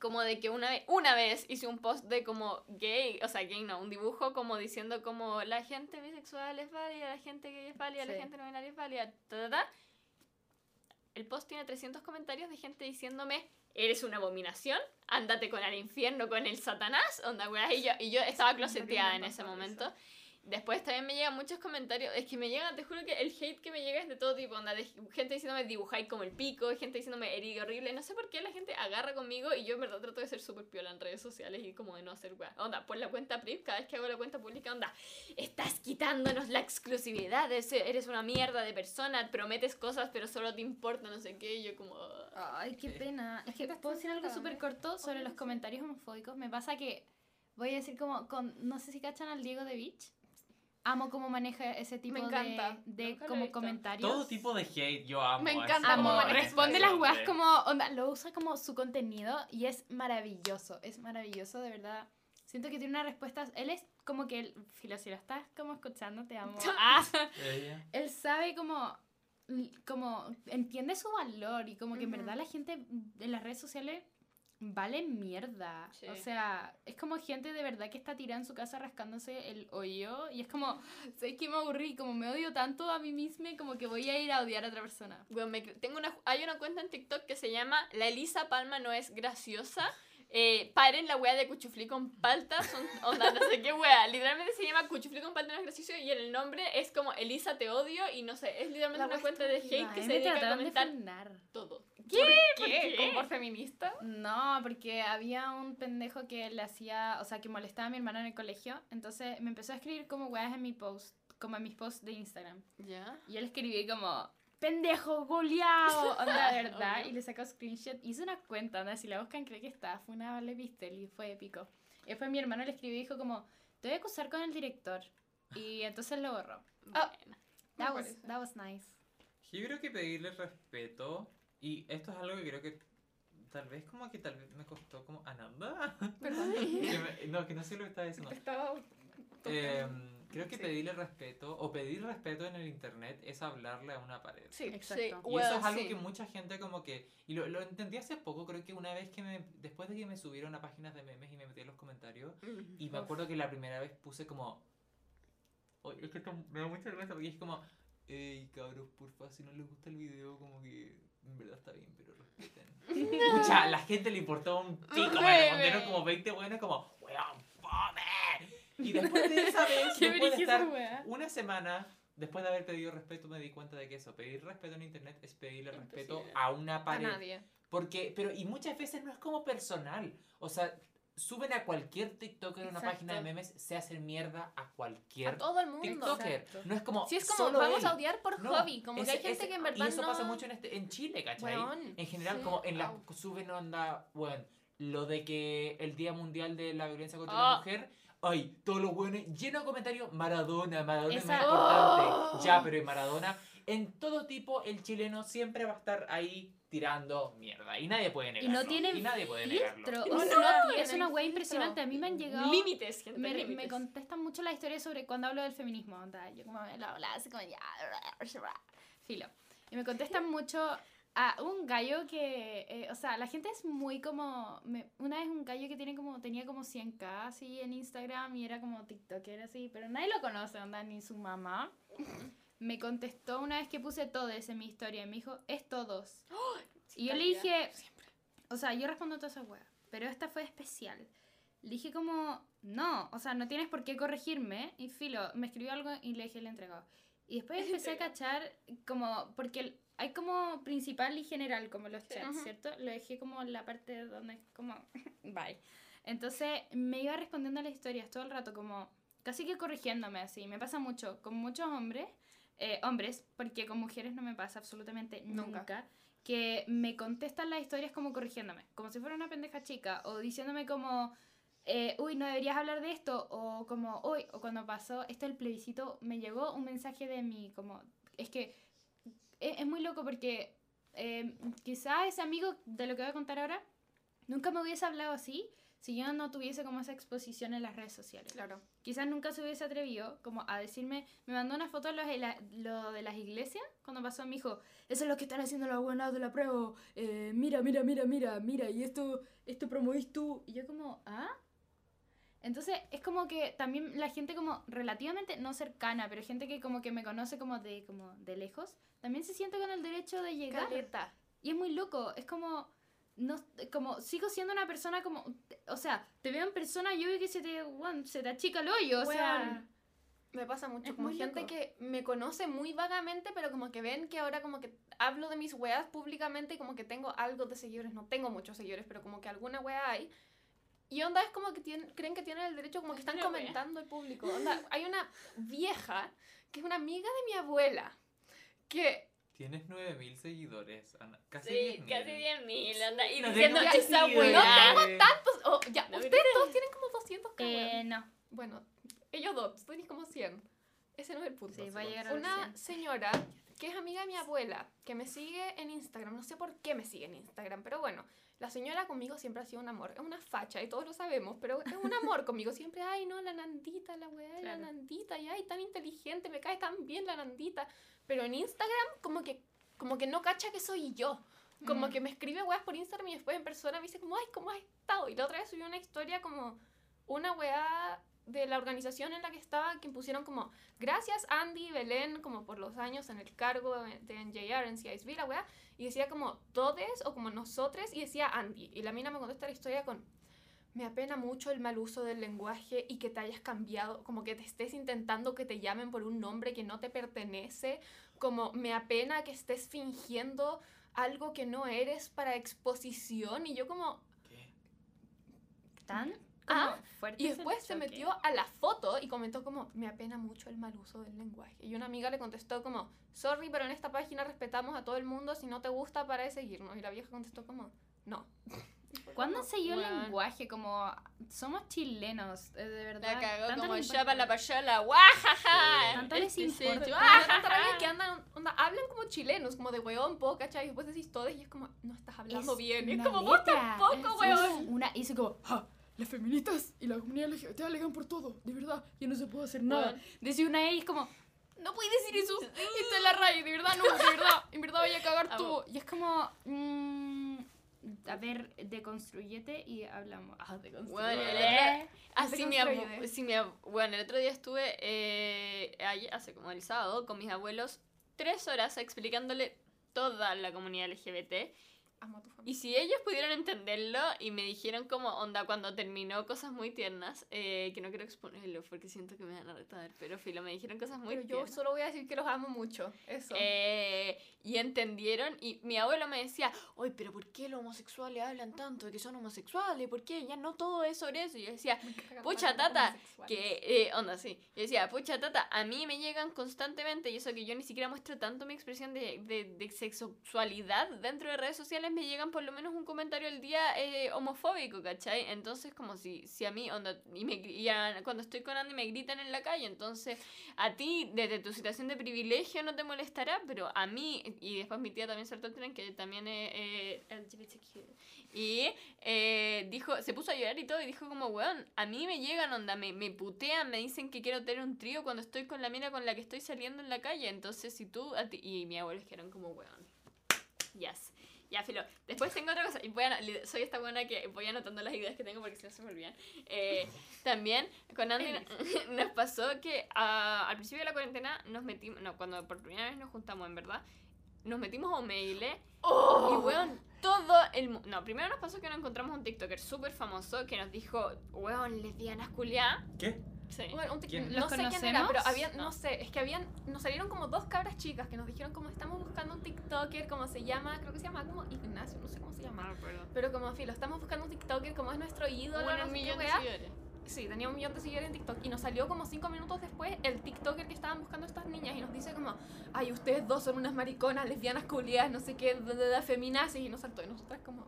como de que una vez, una vez hice un post de como gay, o sea, gay no, un dibujo como diciendo como la gente bisexual es válida, la gente gay es válida, la Sí. gente no binaria es válida, ta, ta, ta. El post tiene 300 comentarios de gente diciéndome, eres una abominación, ándate con el infierno, con el satanás, onda, y yo, y yo estaba closeteada en ese momento. Después también me llegan muchos comentarios, es que me llegan, te juro que el hate que me llega es de todo tipo, onda, de gente diciéndome dibujáis como el pico, gente diciéndome eres horrible, no sé por qué la gente agarra conmigo y yo en verdad trato de ser súper piola en redes sociales y como de no hacer weá. Onda, por la cuenta PRIV, cada vez que hago la cuenta pública, onda, estás quitándonos la exclusividad, eres, una mierda de persona, prometes cosas pero solo te importa no sé qué, y yo como... Ay, qué pena. Es que puedo decir algo súper ¿eh? corto sobre los comentarios homofóbicos. Me pasa que voy a decir como, con, no sé si cachan al Diego de Beach. Amo cómo maneja ese tipo Me encanta. de, de como comentarios. Todo tipo de hate yo amo. Me encanta Amo, responde las weas como, onda, lo usa como su contenido y es maravilloso, es maravilloso, de verdad. Siento que tiene una respuesta, él es como que, él, Filo, si lo estás como escuchando, te amo. Ah, Ella. él sabe como, como, entiende su valor y como que en verdad la gente en las redes sociales vale mierda. Sí. O sea, es como gente de verdad que está tirada en su casa rascándose el hoyo y es como, sé que me aburrí, como me odio tanto a mí misma como que voy a ir a odiar a otra persona. Bueno, me- tengo una, hay una cuenta en TikTok que se llama La Elisa Palma no es graciosa. Eh, paren la wea de cuchuflí con palta, son onda, no sé qué wea. Literalmente se llama cuchuflí con palta no es gracioso y el nombre es como Elisa te odio y no sé, es literalmente La una cuenta de hate que se dedica a comentar todo. ¿Qué? ¿Por ¿Qué? qué? ¿Como por feminista? No, porque había un pendejo que le hacía, o sea, que molestaba a mi hermana en el colegio, entonces me empezó a escribir como weas en mi post, como en mis posts de Instagram. ¿Ya? Y yo le escribí como, pendejo, goleado, onda, de verdad. Y le sacó screenshot. Hice una cuenta, onda, si la buscan creo que está. Fue una vale pistel y fue épico. Y después mi hermano le escribió y dijo como, te voy a acusar con el director. Y entonces lo borró. Ah. Bueno. Me That was, that was nice. Yo creo que pedirle respeto, y esto es algo que creo que tal vez como que tal vez me costó como Ananda. Perdón. Que me- no, que no sé lo que estaba diciendo. Estaba... Em, creo que Sí. pedirle respeto o pedir respeto en el internet es hablarle a una pared. Sí. Exacto. Sí, Y eso es algo sí. que mucha gente como que... Y lo, lo entendí hace poco, creo que una vez que me... Después de que me subieron a páginas de memes y me metí en los comentarios, y me Uf. acuerdo que la primera vez puse como... Oye, es que esto me da mucha vergüenza porque es como... Ey, cabros, porfa, si no les gusta el video, como que... En verdad está bien, pero respeten. Escucha, a la gente le importó un pico, me respondieron como 20 buenas como... Weón, fome. Y después de esa vez, Qué después de estar wea. una semana después de haber pedido respeto me di cuenta de que eso, pedir respeto en internet es pedirle respeto Imposible. a una A pared. nadie. Porque, pero, y muchas veces no es como personal. O sea, suben a cualquier TikToker a una página de memes, se hacen mierda a cualquier A todo el mundo. TikToker. Exacto. No es como. Si es como, solo vamos él. a odiar por No, hobby. Como que ese- hay gente que en verdad Y eso no... pasa mucho en, este, en Chile, ¿cachai? En general, sí, como en las au. suben onda, bueno, lo de que el Día Mundial de la Violencia contra Ah. la Mujer, ay, todos los buenos, lleno de comentarios, Maradona, Maradona es más Esa- importante. Oh. Ya, pero en Maradona, en todo tipo, el chileno siempre va a estar ahí tirando mierda. Y nadie puede Y negarlo. no tienen y nadie puede negarlo. filtro. No, O no sea, tienen es una wea impresionante. A mí me han llegado. Límites, gente, Me, me límites. contestan mucho la historia sobre cuando hablo del feminismo. onda, yo como me lo hablaba así como ya. Filo. Y me contestan mucho a un gallo que. eh, o sea, la gente es muy como. me- una vez un gallo que tiene como, tenía como 100k así en Instagram y era como TikToker así, pero nadie lo conoce, onda, ni su mamá. Me contestó una vez que puse todos en mi historia y me dijo, es todos. y yo le dije, o sea, yo respondo todas esas weas, pero esta fue especial. Le dije como, no, o sea, no tienes por qué corregirme. Y Filo me escribió algo y le dije, le entregado. Y después empecé a cachar como, porque hay como principal y general, como los chats. ¿cierto? Lo dejé como en la parte donde es como, bye. Entonces me iba respondiendo a las historias todo el rato, como casi que corrigiéndome así. Me pasa mucho con muchos hombres, eh, hombres, porque con mujeres no me pasa absolutamente Nunca. nunca que me contestan las historias como corrigiéndome, como si fuera una pendeja chica, o diciéndome como, eh, uy, no deberías hablar de esto, o como, uy, o cuando pasó esto el plebiscito, me llegó un mensaje de mí, como, es que es, es muy loco porque eh, quizá ese amigo de lo que voy a contar ahora nunca me hubiese hablado así si yo no tuviese como esa exposición en las redes sociales. Claro. Quizás nunca se hubiese atrevido como a decirme, me mandó una foto de los de la- lo de las iglesias cuando pasó mi hijo, eso es lo que están haciendo las buenas de la prueba, eh, mira, mira, mira, mira, mira, y esto, esto promovís tú, y yo como, ¿ah? Entonces es como que también la gente como relativamente no cercana, pero gente que como que me conoce como de, como de lejos, también se siente con el derecho de llegar. Caleta. Y es muy loco, es como, no, como sigo siendo una persona como, o sea, te veo en persona y yo veo que se te, weón, se te achica el hoyo, o sea... Weón, Me pasa mucho, como gente loco. que me conoce muy vagamente, pero como que ven que ahora como que hablo de mis weas públicamente y como que tengo algo de seguidores, no tengo muchos seguidores, pero como que alguna wea hay. Y onda es como que tienen, creen que tienen el derecho, como que están comentando el público. Onda, hay una vieja que es una amiga de mi abuela, que Tienes 9000 seguidores, Ana. Casi Sí, 10.000. casi 10.000, anda. Y No diciendo esa sentido. weá. no tengo tantos, oh, ya, No, ustedes todos tienen como 200 cada Eh, no. Bueno, ellos dos, tú tenés como 100. Ese no es el punto. Sí, va a llegar a Una 100. señora que es amiga de mi abuela, que me sigue en Instagram, no sé por qué me sigue en Instagram, pero bueno, la señora conmigo siempre ha sido un amor, es una facha y todos lo sabemos, pero es un amor conmigo, siempre, ay no, la Nandita, la weá de la Claro. Nandita, y ay, tan inteligente, me cae tan bien la Nandita, pero en Instagram como que, como que no cacha que soy yo. Como Mm. que me escribe weas por Instagram y después en persona me dice como, ay, ¿cómo has estado? Y la otra vez subió una historia como una weá de la organización en la que estaba que pusieron como, gracias Andy y Belén como por los años en el cargo de NJR en CISB, la weá, y decía como todes o como nosotros y decía Andy. Y la mina me contesta la historia con, me apena mucho el mal uso del lenguaje y que te hayas cambiado, como que te estés intentando que te llamen por un nombre que no te pertenece, como me apena que estés fingiendo algo que no eres para exposición y yo como, ¿Qué? ¿Tan? Ah, fuerte y después se metió a la foto y comentó como, me apena mucho el mal uso del lenguaje. Y una amiga le contestó como, sorry, pero en esta página respetamos a todo el mundo, si no te gusta, para de seguirnos. Y la vieja contestó como, no. ¿Cuándo se dio el lenguaje? Como, somos chilenos, eh, de verdad. La cagó tanto como les ya para la payola, guajaja. Tanto les Este es el importa. guajaja. Pero tanta que andan, onda, hablan como chilenos, como de weón, po, ¿cachai? Y después decís todos y es como, no estás hablando Es bien. Y es como, vos letra. tampoco, Es weón. Una, y dice como, "Ja, las feministas y la comunidad LGBT alegan por todo, de verdad, ya no se puede hacer nada. Weón. Decía una de ellas como, No puedes decir eso. Está en la raya, de verdad, no, de verdad. En verdad vaya a cagar tú. Amo. y es como, mm, a ver, deconstruyete y hablamos. Ah, deconstruyete. Bueno, el otro- Así mi sí, mi bueno, el otro día estuve, eh, ayer- hace como el sábado, con mis abuelos, tres horas explicándole toda la comunidad LGBT. Amo a tu familia. Y si ellos pudieron entenderlo y me dijeron como onda cuando terminó cosas muy tiernas, eh, que no quiero exponerlo porque siento que me van a retar, pero filo, me dijeron cosas muy Pero yo tiernas. solo voy a decir que los amo mucho. Eso. Eh, y entendieron, y mi abuelo me decía, oye, pero ¿por qué los homosexuales hablan tanto de que son homosexuales? ¿Por qué? Ya no todo es sobre eso. Y yo decía, pucha, tata, que, eh, onda, sí. Yo decía, pucha, tata, a mí me llegan constantemente, y eso que yo ni siquiera muestro tanto mi expresión de, de, de sexualidad dentro de redes sociales, me llegan por lo menos un comentario al día eh, homofóbico, ¿cachai? Entonces, como si, si a mí, onda, y, me, y a- cuando estoy con Andy me gritan en la calle, entonces a ti, desde tu situación de privilegio, no te molestará, pero a mí, y después mi tía también el tren, que también es eh, LGBTQ, y eh, dijo, se puso a llorar y todo, y dijo como, weón, a mí me llegan, onda, me, me putean, me dicen que quiero tener un trío cuando estoy con la mina con la que estoy saliendo en la calle, entonces si tú, a ti- y mi abuelo dijeron como, weón, yes. Ya, filo. Después tengo otra cosa. Y voy a- soy esta buena que voy anotando las ideas que tengo porque si no se me olvidan. Eh, también con Andy nos pasó que ah, al principio de la cuarentena nos metimos, no, cuando por primera vez nos juntamos en verdad, nos metimos a mail y weón, todo el mundo... No, primero nos pasó que nos encontramos un TikToker súper famoso que nos dijo, weón, lesbianas culiá. ¿Qué? Sí. Bueno, un no ¿Los sé quién era, pero habían, no. No. sé, es que habían, nos salieron como dos cabras chicas que nos dijeron como estamos buscando un TikToker, como se llama, creo que se llama como Ignacio, no sé cómo se llama. Pero como filo, estamos buscando un TikToker como es nuestro ídolo, Bueno, no un millón de seguidores. Sí, tenía un millón de seguidores en TikTok y nos salió como cinco minutos después el TikToker que estaban buscando estas niñas y nos dice como, ay, ustedes dos son unas mariconas, lesbianas culiadas, no sé qué, de, de, de, feminazis y nos saltó y nosotras como,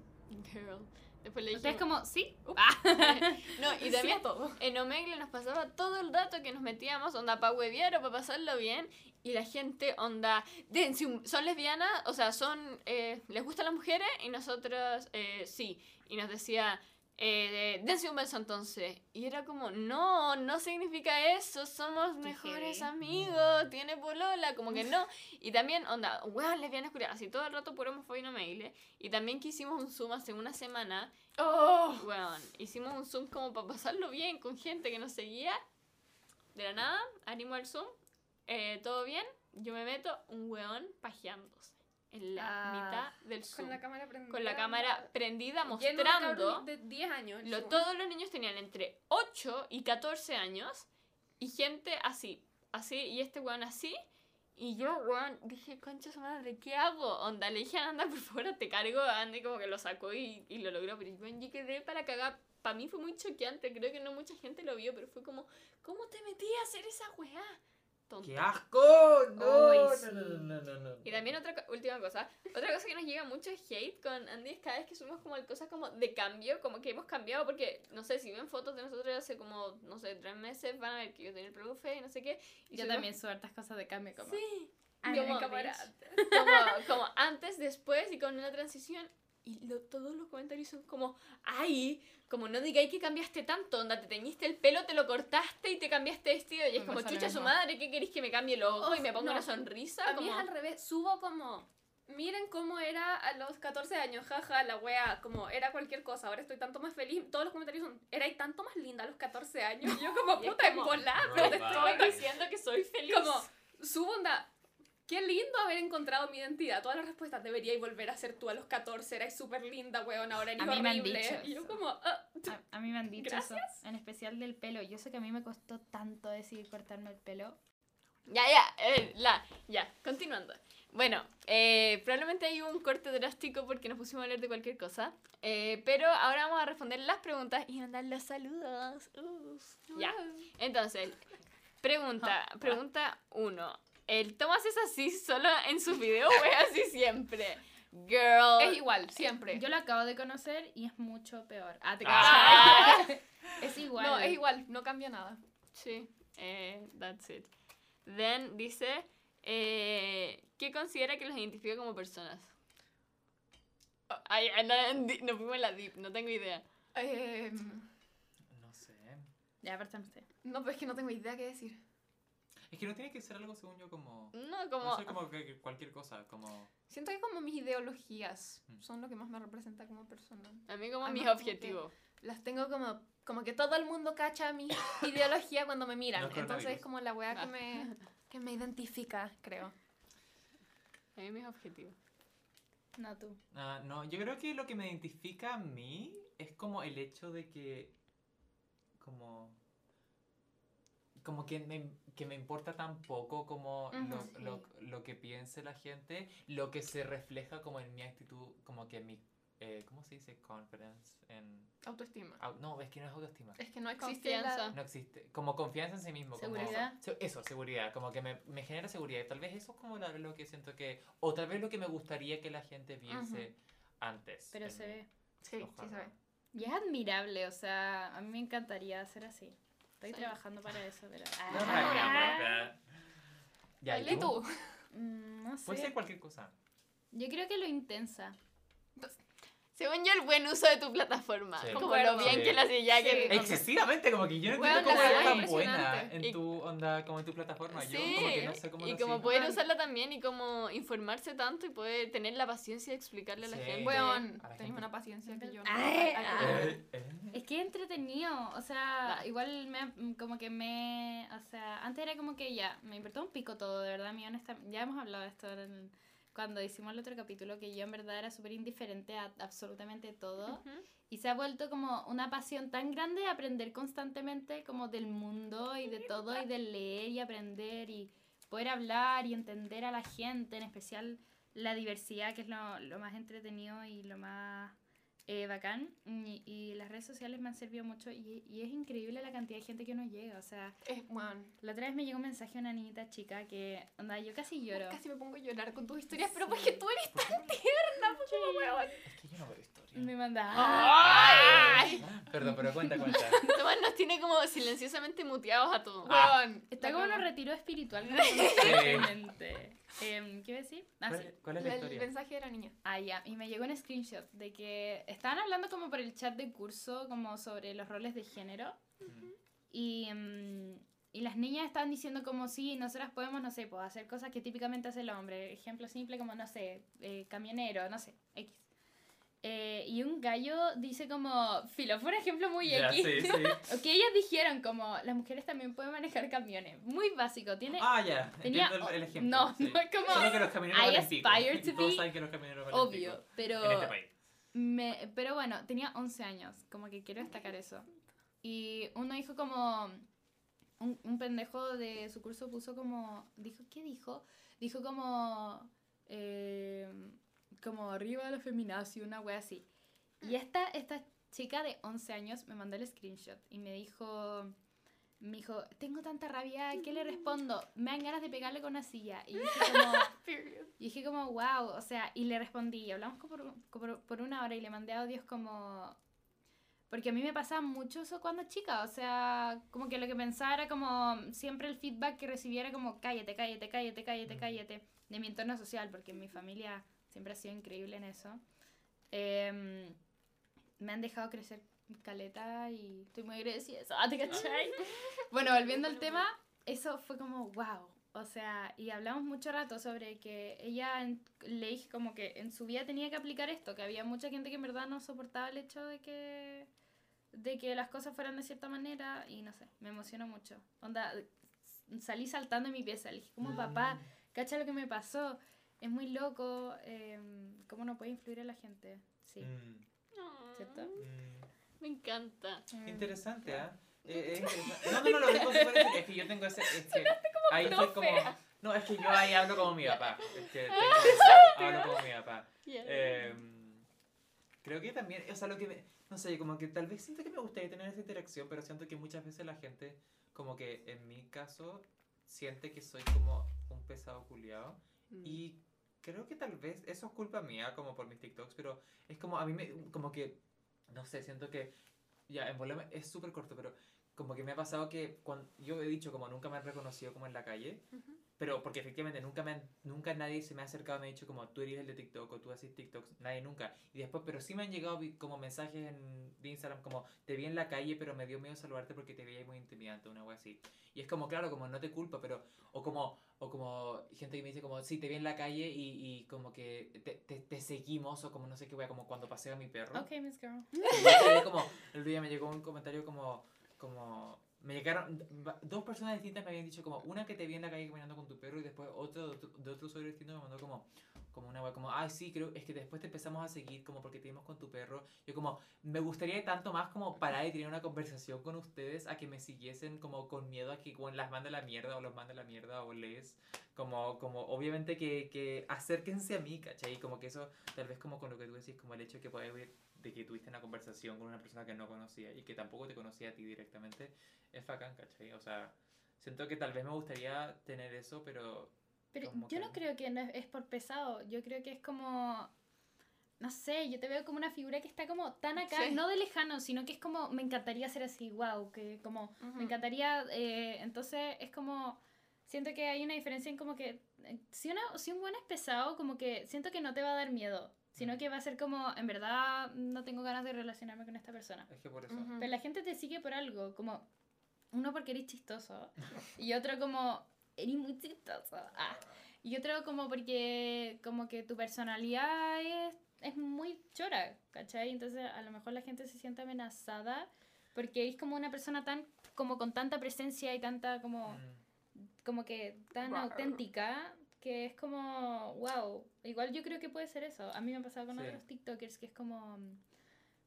Girl. Después le dijimos... como, sí. No, y sí también todo. en Omegle nos pasaba todo el rato que nos metíamos, onda, para huevear o para pasarlo bien. Y la gente, onda, son lesbianas, o sea, son, eh, les gustan las mujeres y nosotros, eh, sí. Y nos decía, eh, dense un beso entonces. Y era como, no, no significa eso, somos mejores amigos, tiene polola, como que no. Y también, onda, weón, lesbianas curiosas, así todo el rato puro homofobia en Omegle. Y también que hicimos un Zoom hace una semana Oh, bueno, hicimos un Zoom como para pasarlo bien con gente que nos seguía. De la nada, abrimos el Zoom, eh, todo bien, yo me meto, un weón pajeándose en la Ah. mitad del Zoom. con la cámara prendida. Con la cámara prendida mostrando. de 10 años. Lo, todos los niños tenían entre 8 y 14 años y gente así, así, y este weón así. Y yo, weón, dije, concha su madre, ¿qué hago? Onda, le dije Anda, por favor, te cargo. Andy como que lo sacó y, y lo logró. Pero yo, yo quedé para cagar. Para mí fue muy choqueante. Creo que no mucha gente lo vio, pero fue como, ¿cómo te metí a hacer esa weá? Tonto. ¡Qué asco! No, sí. no, no, no, no, no. Y también otra co- última cosa, otra cosa que nos llega mucho es hate con Andy es cada vez que subimos como cosas como de cambio, como que hemos cambiado porque, no sé, si ven fotos de nosotros hace como, no sé, tres meses, van a ver que yo tenía el profe y no sé qué. Y Yo subimos- también subo hartas cosas de cambio como. Sí. Ay, como, como, como antes, después y con una transición. Y lo- todos los comentarios son como, ay, como no digáis que cambiaste tanto, onda, te teñiste el pelo, te lo cortaste y te cambiaste vestido. Y es Me como, chucha su madre, ¿qué queréis que me cambie el ojo y me ponga no. una sonrisa? A mí Como, es al revés, subo como, miren cómo era a los 14 años, jaja, la wea, como era cualquier cosa, ahora estoy tanto más feliz, todos los comentarios son, erais tanto más linda a los 14 años, y yo como, Y es puta, en como, volar, no, pero te estoy diciendo que soy feliz. como, subo onda, qué lindo haber encontrado mi identidad, todas las respuestas, deberíais volver a ser tú a los 14, erais súper linda, weón, ahora eres A mí me han horrible, dicho y yo como, ah, A, a mí me han dicho Gracias. eso, en especial del pelo. Yo sé que a mí me costó tanto decidir cortarme el pelo. Ya, ya, eh, la, ya, continuando. Bueno, eh, probablemente hay un corte drástico porque nos pusimos a hablar de cualquier cosa. eh, pero ahora vamos a responder las preguntas y mandar los saludos. Uh, ya, entonces, pregunta, Ah, pregunta uno. ¿El Tomás es así solo en sus videos es así siempre? Girl. es igual, siempre. Yo lo acabo de conocer y es mucho peor. Ah, te Ah. Es igual. no, es igual, no cambia nada. Sí, eh, that's it. Then dice, eh, ¿qué considera que los identifica como personas? Oh, Ay, ay, no, en di- nos fuimos en la deep, no tengo idea. Em, No sé. Ya, partamos usted. no, pues es que no tengo idea qué decir. Es que no tiene que ser algo, según yo, como. No, No como... sé, como que- que cualquier cosa, como. Siento que como mis ideologías Mm. son lo que más me representa como persona. A mí como Además, mis como objetivos. Las tengo como, como que todo el mundo cacha mi ideología cuando me miran. No es Entonces es como la weá Ah. que me, que me identifica, creo. A mí mis objetivos. No tú. Ah, no, yo creo que lo que me identifica a mí es como el hecho de que, como, como que me, que me importa tan poco como lo, Ujú, lo- lo que piense la gente, lo que se refleja como en mi actitud, como que en mi, eh, ¿cómo se dice? Confidence, en... Autoestima. au- no, es que no es autoestima. Es que no existe Confianza. la... No existe. Como confianza en sí mismo. como- Seguridad. se- eso, seguridad. Como que me, me genera seguridad. Y tal vez eso es como lo que siento que... O tal vez lo que me gustaría que la gente viese antes. Pero se mí. ve. Sí, sí Ojalá. se ve. Y es admirable, o sea, a mí me encantaría ser así. Estoy trabajando para eso, pero... No, Ah. Ya, ¿y Dale tú. Mm, no Puede ser sé. cualquier cosa. Yo creo que lo intensa. Según yo, el buen uso de tu plataforma. Sí. Como Concuerdo. lo bien Sí. que lo hace ya que... Sí. Excesivamente, como que yo no Bueno, entiendo cómo la verdad tan es buena en Y- tu onda, como en tu plataforma. Yo Sí, como que no sé cómo y lo como sigo. poder Bueno. usarla también y como informarse tanto y poder tener la paciencia de explicarle a la Sí. gente. La tenés una paciencia que yo no. Ay, Ay, eh. Es que es entretenido, o sea, Va. igual me, como que me, o sea, antes era como que ya, me importaba un pico todo, de verdad, mi honesta, ya hemos hablado de esto en- cuando hicimos el otro capítulo, que yo en verdad era súper indiferente a absolutamente todo, y se ha vuelto como una pasión tan grande de aprender constantemente como del mundo y de todo, y de leer y aprender y poder hablar y entender a la gente, en especial la diversidad, que es lo, lo más entretenido y lo más eh, bacán. Y, y las redes sociales me han servido mucho y, y es increíble la cantidad de gente que nos llega. O sea, Es, weón. la otra vez me llegó un mensaje de una niñita chica que, onda, yo casi lloro. Casi me pongo a llorar con tus historias, pero Sí. porque tú eres tan tierna, pues, como weón. Es que yo no veo Me manda. Ay. Perdón, pero cuenta, cuenta. Tomás nos tiene como silenciosamente muteados a todos. Ah. Está como en un retiro espiritual constantemente. Em, ¿Qué iba a decir? Ah, ¿Cuál, sí. cuál es la El historia? mensaje de la niña. Ah, ya, y me llegó un screenshot de que estaban hablando como por el chat de curso, como sobre los roles de género. Y, mm, y las niñas estaban diciendo como, sí, nosotras podemos, no sé, pues, hacer cosas que típicamente hace el hombre. Ejemplo simple como, no sé, eh, camionero, no sé, X. Eh, y un gallo dice como, filo, fue un ejemplo muy X. sí, sí. O que ellas dijeron como, las mujeres también pueden manejar camiones. Muy básico, tiene... Ah, ya. tenía- Entiendo el, el ejemplo. no, sí. no es como... Solo que los camioneros I aspire to Todos be saben que los camioneros Obvio, pero... En este país. Me, pero bueno, tenía 11 años, como que quiero destacar eso. Y uno dijo como, un, un pendejo de su curso puso como, dijo, ¿qué dijo? Dijo como, eh, como arriba la feminazi, una wea así. Y esta, esta chica de 11 años me mandó el screenshot y me dijo, me dijo, tengo tanta rabia, ¿qué le respondo? Me dan ganas de pegarle con una silla. Y dije como... Y dije como, wow, o sea, y le respondí, y hablamos como por, como por una hora y le mandé audios como... Porque a mí me pasaba mucho eso cuando chica, o sea, como que lo que pensaba era como siempre el feedback que recibiera como cállate, cállate, cállate, cállate, cállate, de mi entorno social, porque mi familia siempre ha sido increíble en eso. Em, me han dejado crecer caleta y estoy muy agradecida de eso, ¿te cachai? bueno, volviendo al tema, eso fue como, wow. O sea, y hablamos mucho rato sobre que ella en- le dije como que en su vida tenía que aplicar esto, que había mucha gente que en verdad no soportaba el hecho de que de que las cosas fueran de cierta manera y no sé, me emocionó mucho. Onda, salí saltando en mi pieza, le dije como papá, cacha lo que me pasó, es muy loco, em, cómo no puede influir en la gente. Sí, Mm, ¿cierto? mm. Me encanta. Mm. Interesante, ¿ah? Eh, es interesante. No, no, no, lo digo Es que yo tengo ese. Es que ahí fue como. No, es que yo ahí hablo como mi papá. Es que tengo eso, hablo como mi papá. Eh, creo que también, o sea, lo que me, no sé, como que tal vez siento que me gustaría tener esa interacción, pero siento que muchas veces la gente, como que en mi caso, siente que soy como un pesado culiado. Mm. Y creo que tal vez eso es culpa mía, como por mis TikToks, pero es como a mí me, como que, no sé, siento que, ya, en volumen es súper corto, pero como que me ha pasado que cuando, yo he dicho como nunca me han reconocido como en la calle, Ujú. pero porque efectivamente nunca, me han- nunca nadie se me ha acercado y me ha dicho como tú eres el de TikTok o tú haces TikToks, nadie nunca. Y después, pero sí me han llegado como mensajes en de Instagram como te vi en la calle pero me dio miedo saludarte porque te veía muy intimidante, una wea así. Y es como, claro, como no te culpa, pero, o como, o como gente que me dice como, sí, te vi en la calle y, y como que te, te, te seguimos o como no sé qué wea, como cuando paseo a mi perro. Ok, Miss Girl. Y como, el día me llegó un comentario como, como, me llegaron, dos personas distintas me habían dicho como, una que te vi en la calle caminando con tu perro y después otro de otro, de usuario distinto me mandó como, como una wea como, ay sí, creo, es que después te empezamos a seguir como porque te vimos con tu perro. Yo como, me gustaría tanto más como parar y tener una conversación con ustedes a que me siguiesen como con miedo a que como las mande la mierda o los mande la mierda o les, como, como obviamente que, que acérquense a mí, ¿cachai? Como que eso, tal vez como con lo que tú decís, como el hecho de que ver de que tuviste una conversación con una persona que no conocía y que tampoco te conocía a ti directamente, es bacán, ¿cachai? O sea, siento que tal vez me gustaría tener eso, pero... Pero yo que- no creo que no es, es por pesado, yo creo que es como, no sé, yo te veo como una figura que está como tan acá, Sí. no de lejano, sino que es como, me encantaría ser así, wow, que como, Ujú. me encantaría, eh, entonces es como, siento que hay una diferencia en como que, eh, si, una, si un buen es pesado, como que siento que no te va a dar miedo, sino que va a ser como, en verdad, no tengo ganas de relacionarme con esta persona. Es que por eso... Pero la gente te sigue por algo, como uno porque eres chistoso y otro como eres muy chistoso. Ah. Y otro como porque como que tu personalidad es, es muy chora, ¿cachai? Entonces a lo mejor la gente se siente amenazada porque eres como una persona tan como con tanta presencia y tanta como Mm. como que tan auténtica que es como, wow, igual yo creo que puede ser eso. A mí me ha pasado con Sí. otros TikTokers que es como, mm,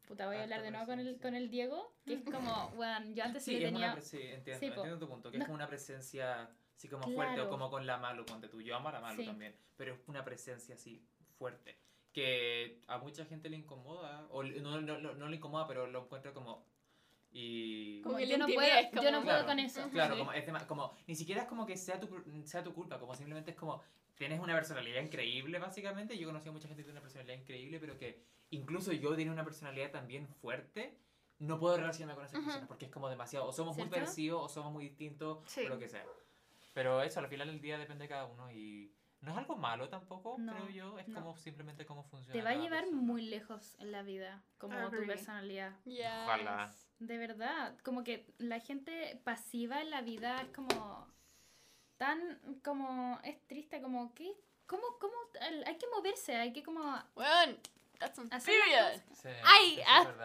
puta, voy a hablar de nuevo con el, con el Diego, que es como, bueno, yo antes sí, Sí, le tenía... una sí, entiendo, Sí, entiendo tu punto, que No- es como una presencia así como fuerte o Claro. como con la Malu, ponte tú. Yo amo a la Malu Sí. también, pero es una presencia así fuerte que a mucha gente le incomoda, o no, no, no, no le incomoda, pero lo encuentra como... Y... Como Como que yo no, puedo, es yo no como- puedo Claro, con eso. Claro, Sí. como, es dema- como ni siquiera es como que sea tu, sea tu culpa, como simplemente es como tienes una personalidad increíble básicamente. Yo conocí a mucha gente que tiene una personalidad increíble, pero que incluso yo tiene una personalidad también fuerte. No puedo relacionarme con esa Ujú. persona porque es como demasiado. O somos muy ¿Cierto? parecidos o somos muy distintos Sí. o lo que sea. Pero eso al final del día depende de cada uno y no es algo malo tampoco, No, creo yo. Es no. como simplemente cómo funciona. Te va a llevar persona. muy lejos en la vida, como tu personalidad. Ojalá. De verdad, como que la gente pasiva en la vida es como tan, como, es triste, como que, ¿cómo, cómo, el- hay que moverse, hay que como... Bueno, that's period. Sí, Ay, eso es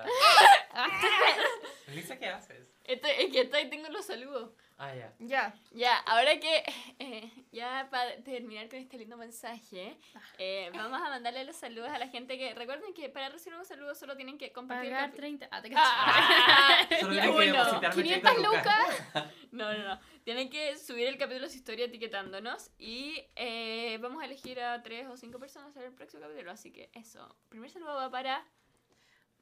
ah. Lisa, ¿qué haces? Estoy, es que estoy, tengo los saludos. Ah, ya. Ya. Ya, ahora que eh, ya para terminar con este lindo mensaje, eh, vamos a mandarle los saludos a la gente que recuerden que para recibir un saludo solo tienen que compartir Pagar capi- 30... Ah, te Ah, Solo ya, tienes que uno. depositarme 500 30 lucas. No, no, no. Tienen que subir el capítulo a su historia etiquetándonos y eh, vamos a elegir a tres o cinco personas en el próximo capítulo. Así que eso. Primer saludo va para.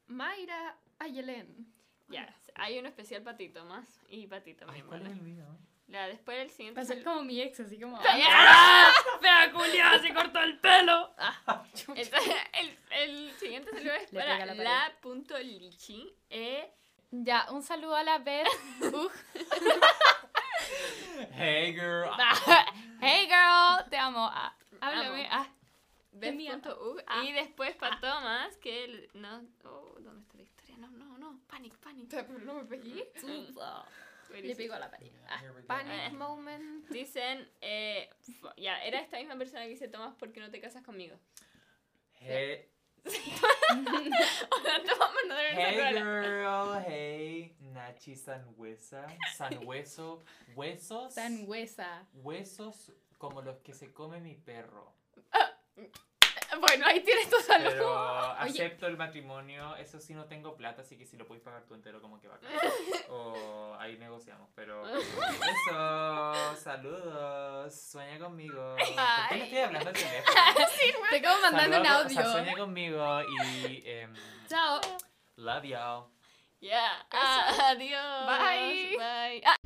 Mayra Ayelen. Ya, hay uno especial para ti, Tomás. Y para ti Ay, también, ¿cuál es ¿vale? el mío? Ya, después el siguiente Va a ser saludo. como mi ex, así como... ¡Ah! ¡Fea culiada! ¡Se cortó el pelo! Ah. Entonces, el, el siguiente saludo es Le para la pared. la.lichi. Eh, Ya, un saludo a la Beth. Hey girl. hey girl, te amo. Ah, háblame. Amo. Ah, Beth.ug. Ah. Y después para Tomás, que el- no. Oh, ¿dónde está la historia? No, Panic, panic. pero no me pegué. Le pegó a la pared. Ah. Panic moment. Dicen, eh, ya, era esta misma persona que dice Tomás, ¿por qué no te casas conmigo? Hey, hey girl, hey, Nachi Sanhuesa, Sanhueso, huesos, Sangüesa. huesos como los que se come mi perro. Bueno, ahí tienes tu saludo. Pero acepto el matrimonio, eso sí no tengo plata, así que si lo puedes pagar tú entero como que va O ahí negociamos, pero eso, saludos, sueña conmigo. ¿Por qué no estoy hablando al teléfono? Te acabo mandando un Saludos, o sea, audio. sueña conmigo y em, Chao. love y'all. Ya, ah, adiós. Bye. Bye. Ah,